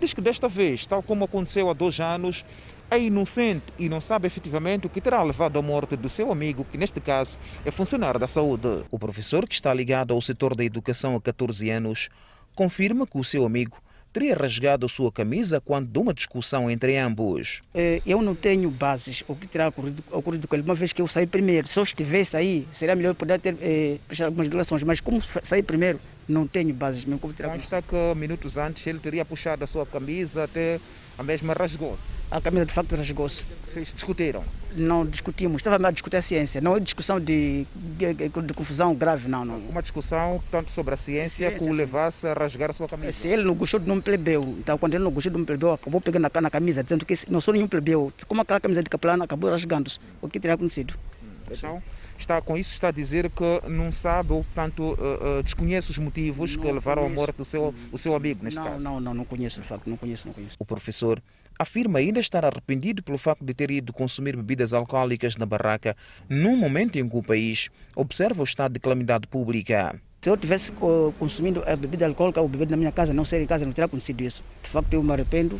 diz que desta vez, tal como aconteceu há dois anos, é inocente e não sabe efetivamente o que terá levado à morte do seu amigo, que neste caso é funcionário da saúde. O professor, que está ligado ao setor da educação há 14 anos, confirma que o seu amigo teria rasgado sua camisa quando de uma discussão entre ambos. Eu não tenho bases o que terá ocorrido, ocorrido com ele, uma vez que eu saí primeiro. Se eu estivesse aí, seria melhor eu poder ter eh, prestado algumas declarações, mas como saí primeiro, não tenho bases mesmo. Como terá Consta que minutos antes ele teria puxado a sua camisa até a mesma rasgou-se. A camisa de facto rasgou-se. Vocês discutiram? Não discutimos, estava a discutir a ciência, não é discussão de, de, de, confusão grave, não, não. Uma discussão tanto sobre a ciência, ciência que o levasse a rasgar a sua camisa. Se ele não gostou de um plebeu, então quando ele não gostou de um plebeu, acabou pegando na, na camisa, dizendo que não sou nenhum plebeu. Como aquela camisa de capelano acabou rasgando-se. O que teria acontecido? Então, está com isso está a dizer que não sabe ou portanto uh, uh, desconhece os motivos não que levaram conheço. à morte do seu, o seu amigo neste não, caso. Não, não, não conheço de facto, não conheço, não conheço. O professor afirma ainda estar arrependido pelo facto de ter ido consumir bebidas alcoólicas na barraca num momento em que o país observa o estado de calamidade pública. Se eu tivesse uh, consumindo a bebida alcoólica ou bebida na minha casa, não ser em casa, não teria acontecido isso. De facto, eu me arrependo,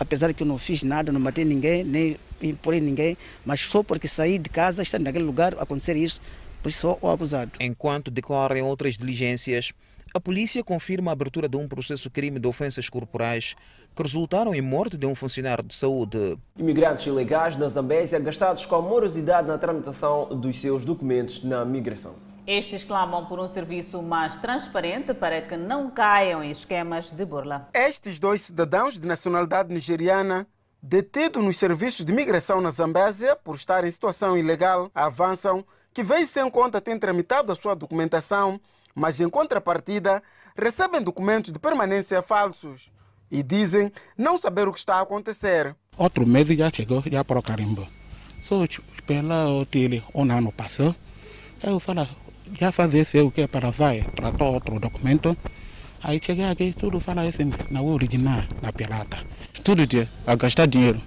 apesar de que eu não fiz nada, não matei ninguém, nem imporei ninguém, mas só porque saí de casa, estar naquele lugar, acontecer isso, por isso sou o acusado. Enquanto decorrem outras diligências, a polícia confirma a abertura de um processo crime de ofensas corporais que resultaram em morte de um funcionário de saúde. Imigrantes ilegais na Zambésia gastados com morosidade na tramitação dos seus documentos na migração. Estes clamam por um serviço mais transparente para que não caiam em esquemas de burla. Estes dois cidadãos de nacionalidade nigeriana, detidos nos serviços de migração na Zambésia por estar em situação ilegal, avançam que vêm sem conta têm tramitado a sua documentação, mas em contrapartida recebem documentos de permanência falsos e dizem não saber o que está a acontecer. Outro mês já chegou, já para o carimbo. Só pela ele um ano passou, eu falo, já fazer o que para vai, para todo outro documento. Aí cheguei aqui, tudo fala assim, na original, na pirata. Tudo dia, a gastar dinheiro.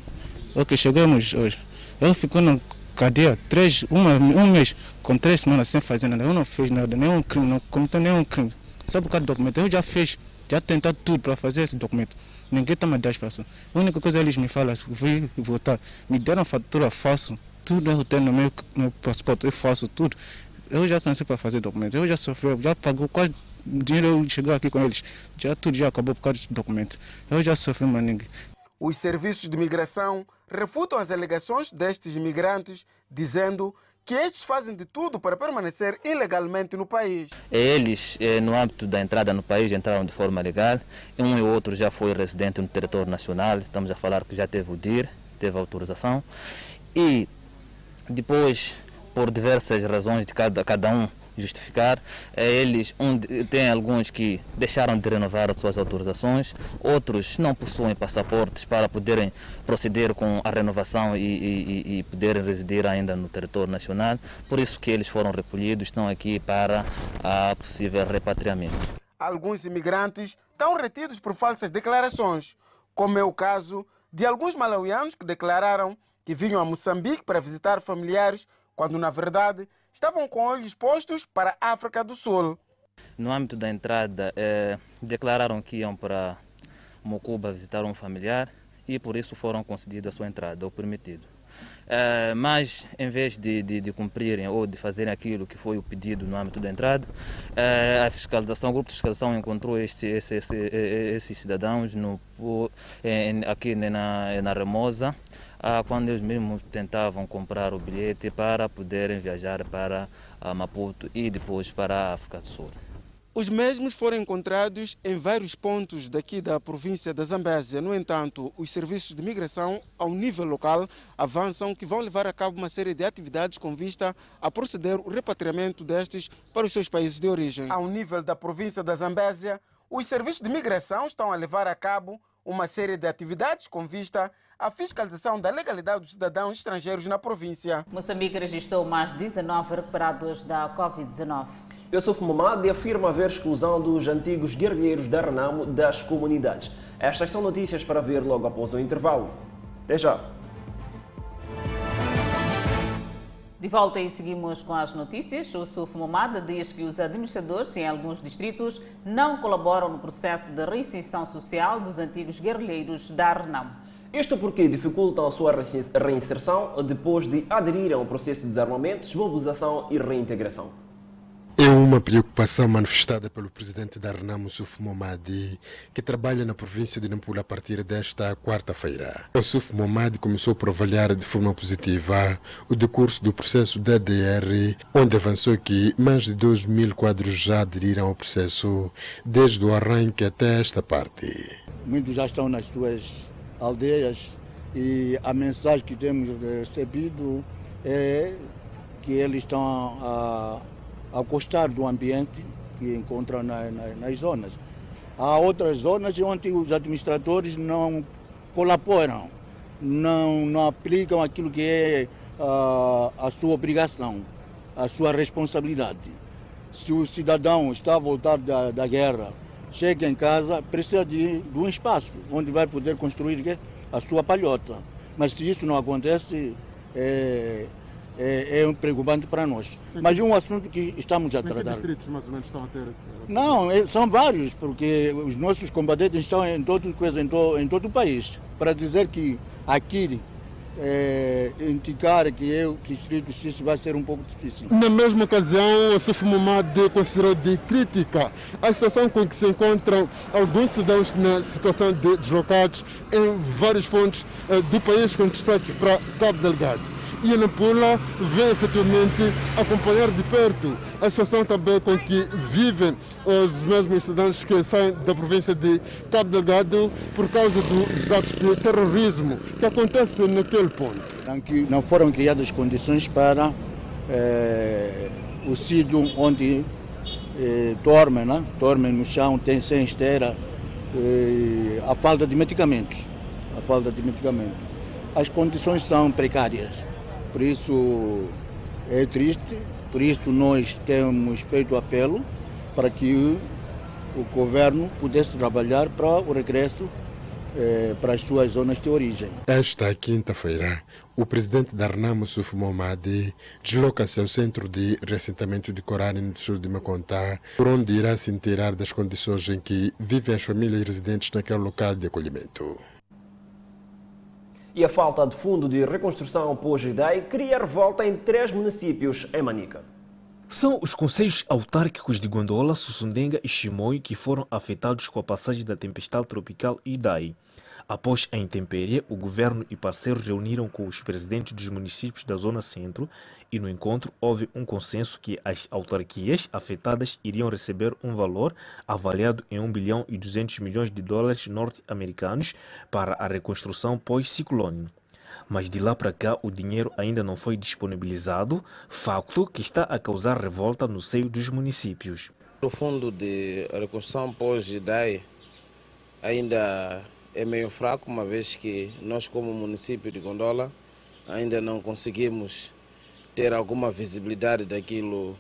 O que chegamos hoje. Eu fico no cadeia três, uma, um mês, com três semanas sem fazer nada. Eu não fiz nada, nenhum crime, não cometeu nenhum crime. Só por causa do documento. Eu já fiz, já tentado tudo para fazer esse documento. Ninguém toma 10 pessoas. A única coisa eles me falam, vou votar. Me deram fatura falsa, tudo eu tenho no meu, no passaporte, eu faço tudo. Eu já cansei para fazer documento. Eu já sofri, já pagou quase dinheiro chegou aqui com eles, já tudo já acabou por causa de documento. Eu já sofri maningue. Os serviços de migração refutam as alegações destes imigrantes, dizendo que estes fazem de tudo para permanecer ilegalmente no país. Eles, eh, no âmbito da entrada no país, entraram de forma legal. Um e outro já foi residente no território nacional. Estamos a falar que já teve o DIR, teve autorização. E depois, por diversas razões de cada, cada um justificar, eh, eles um, tem alguns que deixaram de renovar as suas autorizações, outros não possuem passaportes para poderem proceder com a renovação e, e, e poderem residir ainda no território nacional, por isso que eles foram recolhidos, estão aqui para a possível repatriamento. Alguns imigrantes estão retidos por falsas declarações, como é o caso de alguns malauianos que declararam que vinham a Moçambique para visitar familiares, quando na verdade estavam com olhos postos para a África do Sul. No âmbito da entrada, eh, declararam que iam para Mocuba visitar um familiar e por isso foram concedidos a sua entrada, ou permitido. Eh, mas, em vez de, de, de, cumprirem ou de fazerem aquilo que foi o pedido no âmbito da entrada, eh, a fiscalização, o grupo de fiscalização encontrou este, esse, esse, esses cidadãos no, aqui na, na Remosa, ah, quando eles mesmos tentavam comprar o bilhete para poderem viajar para ah, Maputo e depois para a África do Sul. Os mesmos foram encontrados em vários pontos daqui da província da Zambésia. No entanto, os serviços de migração ao nível local avançam que vão levar a cabo uma série de atividades com vista a proceder o repatriamento destes para os seus países de origem. Ao nível da província da Zambésia, os serviços de migração estão a levar a cabo uma série de atividades com vista à fiscalização da legalidade dos cidadãos estrangeiros na província. Moçambique registrou mais 19 recuperados da Covid-19. Yusuf Mamadi afirma haver exclusão dos antigos guerrilheiros da Renamo das comunidades. Estas são notícias para ver logo após o intervalo. Até já! De volta e seguimos com as notícias. O Suf Momada diz que os administradores em alguns distritos não colaboram no processo de reinserção social dos antigos guerrilheiros da Renamo. Isto porque dificultam a sua reinserção depois de aderirem ao processo de desarmamento, desmobilização e reintegração. É uma preocupação manifestada pelo presidente da Renamo, Suf Momadi, que trabalha na província de Nampula a partir desta quarta-feira. O Suf Momadi começou por avaliar de forma positiva o decurso do processo DDR, onde avançou que mais de 2 mil quadros já aderiram ao processo desde o arranque até esta parte. Muitos já estão nas suas aldeias e a mensagem que temos recebido é que eles estão a a gostar do ambiente que encontram na, na, nas zonas. Há outras zonas onde os administradores não colaboram, não, não aplicam aquilo que é a, a sua obrigação, a sua responsabilidade. Se o cidadão está a voltar da, da guerra, chega em casa, precisa de, de um espaço onde vai poder construir a sua palhota. Mas se isso não acontece, é, é, é preocupante para nós. Mas é um assunto que estamos a tratar. Que distritos mais ou menos estão a ter? Não, é, são vários, porque os nossos combatentes estão em todo, coisa, em, todo, em todo o país. Para dizer que aqui é, indicar que é o distrito de Justiça vai ser um pouco difícil. Na mesma ocasião, o Suf Mamad considerou de crítica a situação com que se encontram alguns cidadãos na situação de deslocados em vários pontos eh, do país, com destaque para Cabo Delgado e a Nampula vem efetivamente acompanhar de perto a situação também com que vivem os mesmos estudantes que saem da província de Cabo Delgado por causa dos atos de terrorismo que acontecem naquele ponto. Não foram criadas condições para eh, o sítio onde eh, dormem, né? dormem no chão, tem sem esteira, eh, a falta de medicamentos. A falta de medicamentos. As condições são precárias. Por isso é triste, por isso nós temos feito apelo para que o governo pudesse trabalhar para o regresso eh, para as suas zonas de origem. Esta quinta-feira, o presidente da Renamo Suf Momadi desloca-se ao centro de reassentamento de Corane no sul de Macontá, por onde irá se inteirar das condições em que vivem as famílias residentes naquele local de acolhimento e a falta de fundo de reconstrução pós-IDEI cria revolta em três municípios em Manica. São os conselhos autárquicos de Gondola, Sussundenga e Chimoio que foram afetados com a passagem da tempestade tropical Idai. Após a intempérie, o governo e parceiros reuniram com os presidentes dos municípios da Zona Centro e no encontro houve um consenso que as autarquias afetadas iriam receber um valor avaliado em 1 bilhão e 200 milhões de dólares norte-americanos para a reconstrução pós-ciclone. Mas de lá para cá o dinheiro ainda não foi disponibilizado, facto que está a causar revolta no seio dos municípios. O fundo de reconstrução pós-IDAI ainda é meio fraco, uma vez que nós, como município de Gondola, ainda não conseguimos ter alguma visibilidade daquilo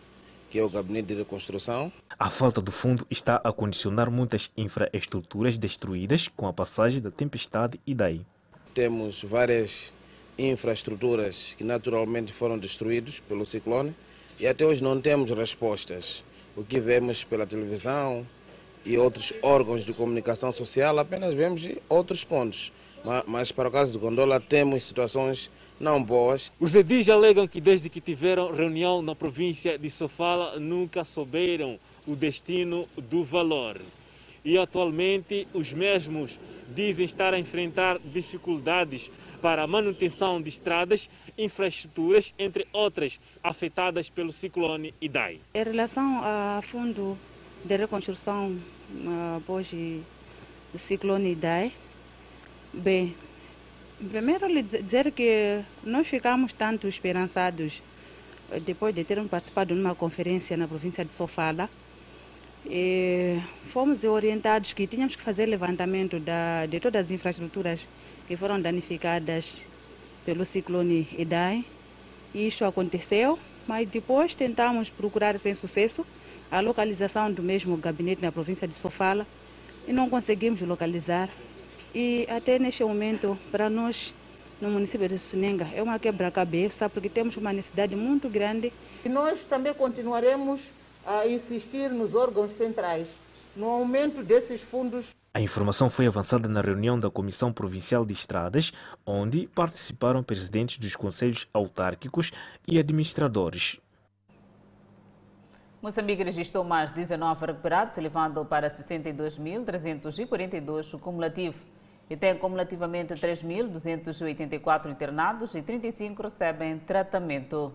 que é o gabinete de reconstrução. A falta do fundo está a condicionar muitas infraestruturas destruídas com a passagem da tempestade e daí. Temos várias infraestruturas que naturalmente foram destruídas pelo ciclone e até hoje não temos respostas. O que vemos pela televisão, e outros órgãos de comunicação social, apenas vemos outros pontos. Mas, para o caso de Gondola, temos situações não boas. Os edis alegam que desde que tiveram reunião na província de Sofala nunca souberam o destino do valor. E atualmente os mesmos dizem estar a enfrentar dificuldades para a manutenção de estradas, infraestruturas, entre outras, afetadas pelo ciclone Idai. Em relação ao fundo de reconstrução após o ciclone Idai. Bem, primeiro lhe dizer que nós ficamos tanto esperançados eh, depois de termos participado numa conferência na província de Sofala. E fomos orientados que tínhamos que fazer levantamento da, de todas as infraestruturas que foram danificadas pelo ciclone Idai. Isso aconteceu, mas depois tentamos procurar sem sucesso a localização do mesmo gabinete na província de Sofala e não conseguimos localizar. E até neste momento, para nós, no município de Sunenga, é uma quebra-cabeça, porque temos uma necessidade muito grande. E nós também continuaremos a insistir nos órgãos centrais, no aumento desses fundos. A informação foi avançada na reunião da Comissão Provincial de Estradas, onde participaram presidentes dos conselhos autárquicos e administradores. Moçambique registrou mais 19 recuperados, elevando para 62.342 o cumulativo. E tem cumulativamente 3.284 internados e 35 recebem tratamento.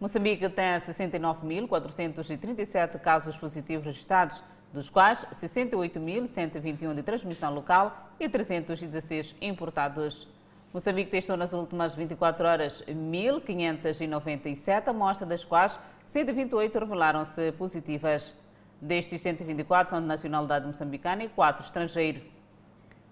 Moçambique tem 69.437 casos positivos registrados, dos quais 68.121 de transmissão local e 316 importados. Moçambique testou nas últimas 24 horas 1.597 amostras, das quais 128 revelaram-se positivas. Destes 124 são de nacionalidade moçambicana e 4 estrangeiro.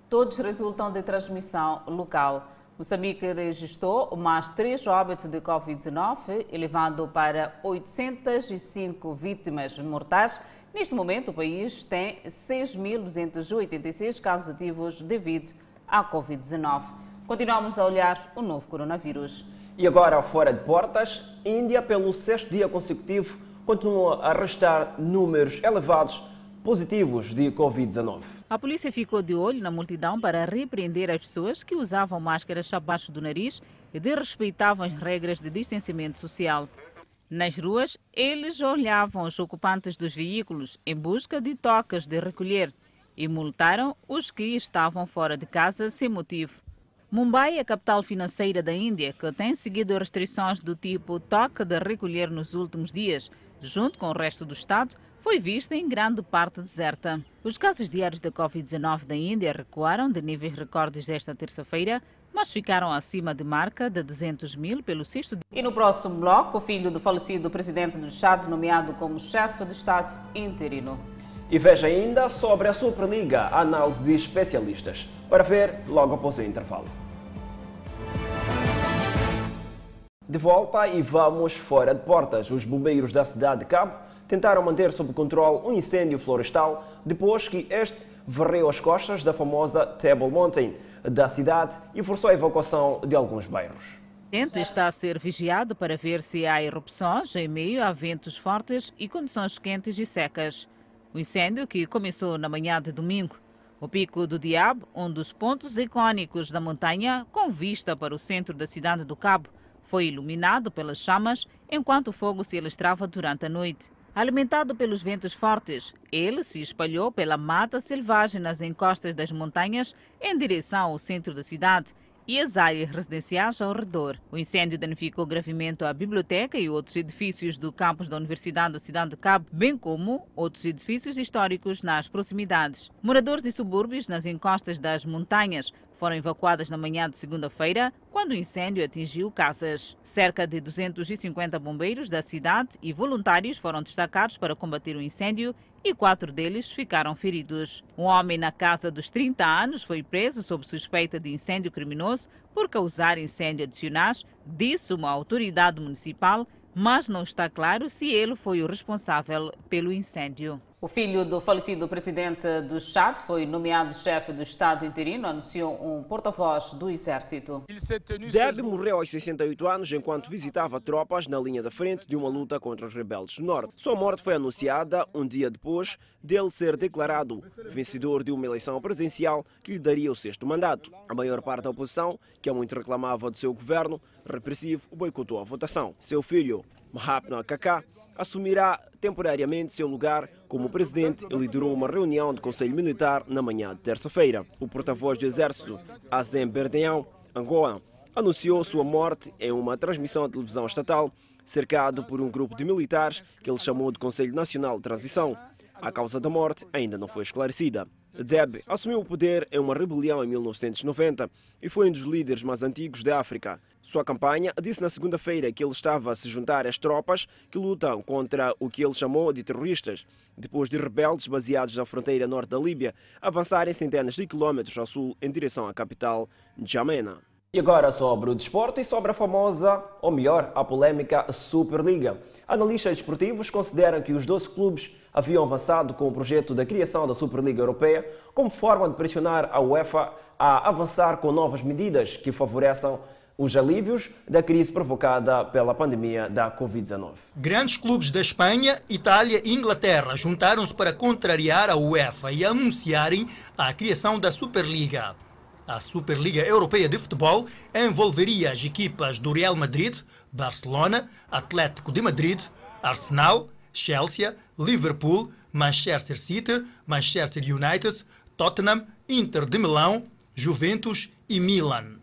Todos resultam de transmissão local. Moçambique registrou mais 3 óbitos de Covid-19, elevando para 805 vítimas mortais. Neste momento, o país tem 6.286 casos ativos devido à Covid-19. Continuamos a olhar o novo coronavírus. E agora, fora de portas, Índia, pelo sexto dia consecutivo, continua a registrar números elevados positivos de Covid-19. A polícia ficou de olho na multidão para repreender as pessoas que usavam máscaras abaixo do nariz e desrespeitavam as regras de distanciamento social. Nas ruas, eles olhavam os ocupantes dos veículos em busca de tocas de recolher e multaram os que estavam fora de casa sem motivo. Mumbai a capital financeira da Índia, que tem seguido restrições do tipo toque de recolher nos últimos dias, junto com o resto do estado, foi vista em grande parte deserta. Os casos diários da Covid-19 da Índia recuaram de níveis recordes desta terça-feira, mas ficaram acima de marca de 200 mil pelo sexto dia. E no próximo bloco, o filho do falecido presidente do Estado, nomeado como chefe de Estado interino. E veja ainda sobre a Superliga, a análise de especialistas. Para ver logo após o intervalo. De volta e vamos fora de portas. Os bombeiros da cidade de Cabo tentaram manter sob controle um incêndio florestal depois que este varreu as costas da famosa Table Mountain da cidade e forçou a evacuação de alguns bairros. Está a ser vigiado para ver se há erupções em meio a ventos fortes e condições quentes e secas. O incêndio, que começou na manhã de domingo, o Pico do Diabo, um dos pontos icônicos da montanha, com vista para o centro da cidade do Cabo, foi iluminado pelas chamas enquanto o fogo se alastrava durante a noite. Alimentado pelos ventos fortes, ele se espalhou pela mata selvagem nas encostas das montanhas em direção ao centro da cidade e as áreas residenciais ao redor. O incêndio danificou gravemente a biblioteca e outros edifícios do campus da Universidade da Cidade de Cabo, bem como outros edifícios históricos nas proximidades. Moradores de subúrbios nas encostas das montanhas foram evacuadas na manhã de segunda-feira, quando o incêndio atingiu casas. Cerca de 250 bombeiros da cidade e voluntários foram destacados para combater o incêndio e quatro deles ficaram feridos. Um homem na casa dos 30 anos foi preso sob suspeita de incêndio criminoso por causar incêndio adicionais, disse uma autoridade municipal, mas não está claro se ele foi o responsável pelo incêndio. O filho do falecido presidente do Chad foi nomeado chefe do Estado interino, anunciou um porta-voz do Exército. Deb morreu aos 68 anos enquanto visitava tropas na linha da frente de uma luta contra os rebeldes do Norte. Sua morte foi anunciada um dia depois dele ser declarado vencedor de uma eleição presidencial que lhe daria o sexto mandato. A maior parte da oposição, que há muito reclamava do seu governo repressivo, boicotou a votação. Seu filho, Mahatma Kaká, assumirá temporariamente seu lugar como presidente e liderou uma reunião do Conselho Militar na manhã de terça-feira. O porta-voz do Exército, Azem Berdeão, Angola, anunciou sua morte em uma transmissão de televisão estatal, cercado por um grupo de militares que ele chamou de Conselho Nacional de Transição. A causa da morte ainda não foi esclarecida. Deb assumiu o poder em uma rebelião em 1990 e foi um dos líderes mais antigos da África. Sua campanha disse na segunda-feira que ele estava a se juntar às tropas que lutam contra o que ele chamou de terroristas, depois de rebeldes baseados na fronteira norte da Líbia avançarem centenas de quilómetros ao sul em direção à capital, N'Djamena. E agora sobre o desporto e sobre a famosa, ou melhor, a polêmica Superliga. Analistas desportivos consideram que os 12 clubes haviam avançado com o projeto da criação da Superliga Europeia como forma de pressionar a UEFA a avançar com novas medidas que favoreçam os alívios da crise provocada pela pandemia da Covid-19. Grandes clubes da Espanha, Itália e Inglaterra juntaram-se para contrariar a UEFA e anunciarem a criação da Superliga. A Superliga Europeia de Futebol envolveria as equipas do Real Madrid, Barcelona, Atlético de Madrid, Arsenal, Chelsea, Liverpool, Manchester City, Manchester United, Tottenham, Inter de Milão, Juventus e Milan.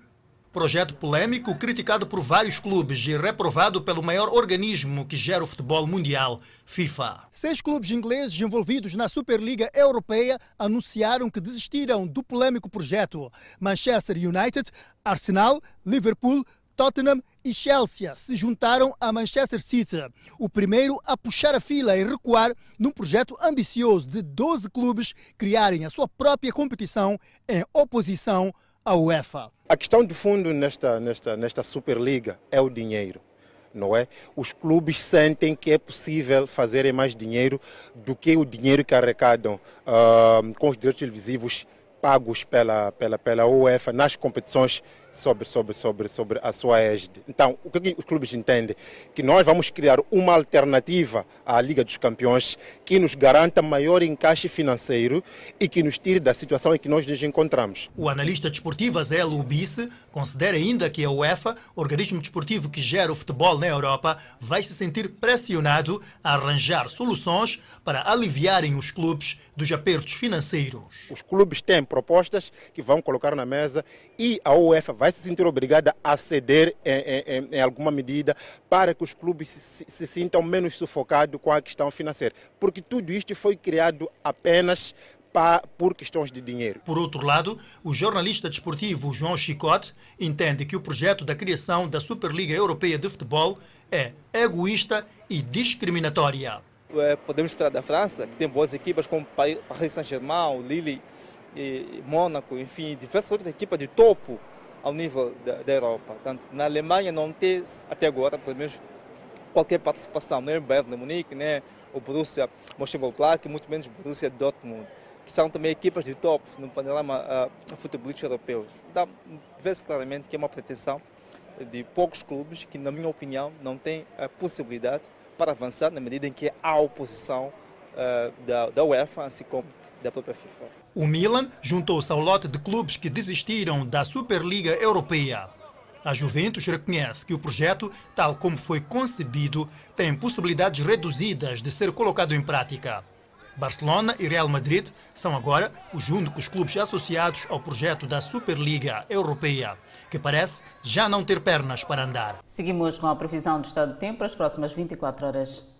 Projeto polêmico criticado por vários clubes e reprovado pelo maior organismo que gera o futebol mundial, FIFA. Seis clubes ingleses envolvidos na Superliga Europeia anunciaram que desistiram do polêmico projeto. Manchester United, Arsenal, Liverpool, Tottenham e Chelsea se juntaram a Manchester City, o primeiro a puxar a fila e recuar num projeto ambicioso de 12 clubes criarem a sua própria competição em oposição à UEFA. A questão de fundo nesta, nesta, nesta Superliga é o dinheiro. Não é? Os clubes sentem que é possível fazerem mais dinheiro do que o dinheiro que arrecadam uh, com os direitos televisivos pagos pela, pela, pela UEFA nas competições sobre, sobre, sobre, sobre a sua égide. Então, o que os clubes entendem? Que nós vamos criar uma alternativa à Liga dos Campeões que nos garanta maior encaixe financeiro e que nos tire da situação em que nós nos encontramos. O analista desportivo Azel Ubice considera ainda que a UEFA, organismo desportivo que gera o futebol na Europa, vai se sentir pressionado a arranjar soluções para aliviarem os clubes dos apertos financeiros. Os clubes têm propostas que vão colocar na mesa e a UEFA vai se sentir obrigada a ceder em, em, em alguma medida para que os clubes se, se, sintam menos sufocados com a questão financeira. Porque tudo isto foi criado apenas por questões de dinheiro. Por outro lado, o jornalista desportivo João Chicote entende que o projeto da criação da Superliga Europeia de Futebol é egoísta e discriminatória. É, podemos falar da França, que tem boas equipas como Paris Saint-Germain, Lille, Mônaco, enfim, diversas outras equipas de topo ao nível da, da Europa. Portanto, na Alemanha não tem, até agora, pelo menos, qualquer participação, nem Bayern de Munique, nem o Borussia Mönchengladbach, muito menos o Borussia Dortmund, que são também equipas de top no panorama uh, futebolístico europeu. Então, vê-se claramente que é uma pretensão de poucos clubes que, na minha opinião, não têm a possibilidade para avançar na medida em que há oposição uh, da, da UEFA, assim como da própria FIFA. O Milan juntou-se ao lote de clubes que desistiram da Superliga Europeia. A Juventus reconhece que o projeto, tal como foi concebido, tem possibilidades reduzidas de ser colocado em prática. Barcelona e Real Madrid são agora os únicos clubes associados ao projeto da Superliga Europeia, que parece já não ter pernas para andar. Seguimos com a previsão do estado do tempo para as próximas 24 horas.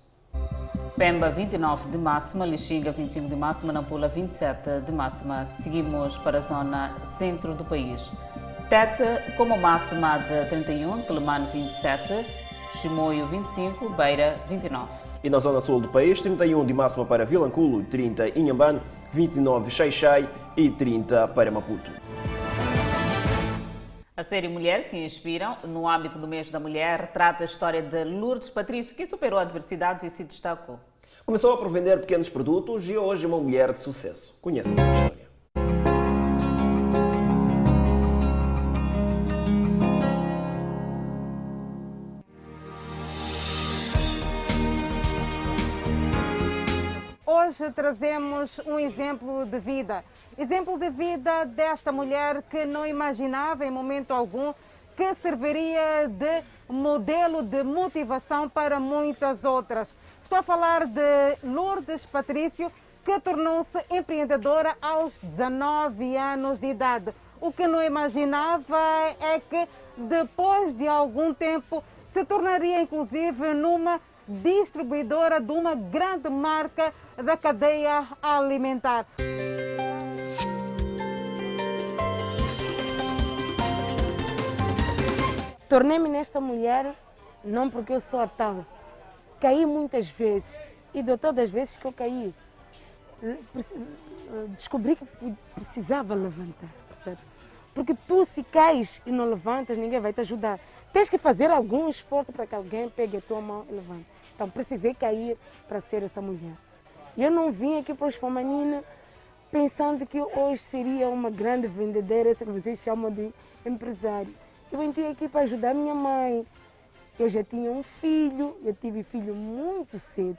Pemba 29 de máxima, Lixinga 25 de máxima, Nampula 27 de máxima. Seguimos para a zona centro do país. Tete como máxima de 31, Quelimane 27, Chimoio 25, Beira 29. E na zona sul do país, 31 de máxima para Vilanculo, 30 Inhambane, 29 Xaixai e 30 para Maputo. A série Mulher que Inspiram, no âmbito do mês da mulher, retrata a história de Lourdes Patrício, que superou adversidades e se destacou. Começou por vender pequenos produtos e hoje é uma mulher de sucesso. Conheça a sua história. Hoje trazemos um exemplo de vida. Exemplo de vida desta mulher que não imaginava em momento algum que serviria de modelo de motivação para muitas outras. Estou a falar de Lourdes Patrício, que tornou-se empreendedora aos 19 anos de idade. O que não imaginava é que depois de algum tempo se tornaria inclusive numa distribuidora de uma grande marca da cadeia alimentar. Tornei-me nesta mulher não porque eu sou a tal. Caí muitas vezes e de todas as vezes que eu caí, descobri que precisava levantar. Percebe? Porque tu, se cais e não levantas, ninguém vai te ajudar. Tens que fazer algum esforço para que alguém pegue a tua mão e levante. Então precisei cair para ser essa mulher. Eu não vim aqui para os Fomanina pensando que hoje seria uma grande vendedora, essa que vocês chamam de empresário. Eu entrei aqui para ajudar minha mãe. Eu já tinha um filho, eu tive filho muito cedo.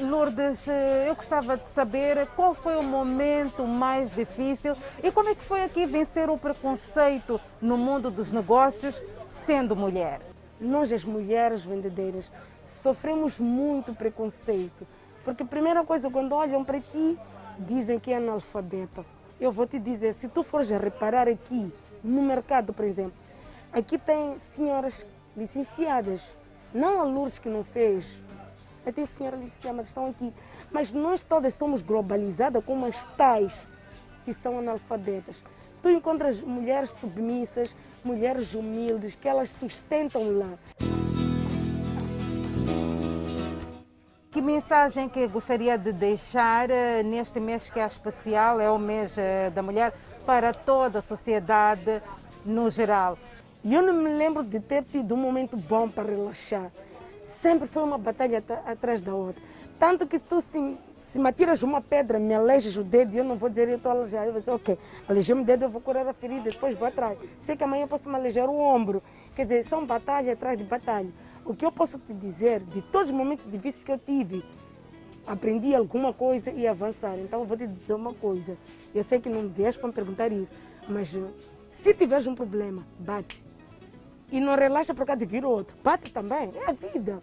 Lourdes, eu gostava de saber qual foi o momento mais difícil e como é que foi aqui vencer o preconceito no mundo dos negócios sendo mulher. Nós, as mulheres vendedeiras, sofremos muito preconceito. Porque a primeira coisa, quando olham para ti, dizem que é analfabeta. Eu vou te dizer, se tu fores reparar aqui, no mercado, por exemplo, aqui tem senhoras licenciadas, não a Lourdes que não fez, até senhoras licenciadas estão aqui. Mas nós todas somos globalizadas como as tais que são analfabetas. Tu encontras mulheres submissas, mulheres humildes, que elas sustentam lá. Que mensagem que gostaria de deixar eh, neste mês que é especial, é o mês eh, da mulher, para toda a sociedade no geral? Eu não me lembro de ter tido um momento bom para relaxar. Sempre foi uma batalha atrás da outra. Tanto que tu se, se me atiras uma pedra, me alejas o dedo, eu não vou dizer eu estou aleijado. Eu vou dizer, ok, aleijei o dedo, eu vou curar a ferida, depois vou atrás. Sei que amanhã eu posso me aleijar o ombro. Quer dizer, são batalha atrás de batalha. O que eu posso te dizer, de todos os momentos difíceis que eu tive, aprendi alguma coisa e avançar. Então eu vou te dizer uma coisa. Eu sei que não vieste para me perguntar isso, mas eh, se tiveres um problema, bate. E não relaxa por causa de vir outro. Bate também, é a vida.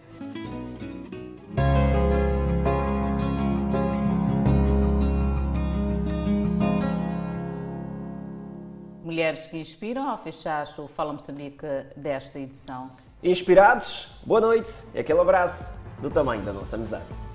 Mulheres que inspiram ao fechar o Fala Moçambique desta edição. Inspirados? Boa noite e aquele abraço do tamanho da nossa amizade.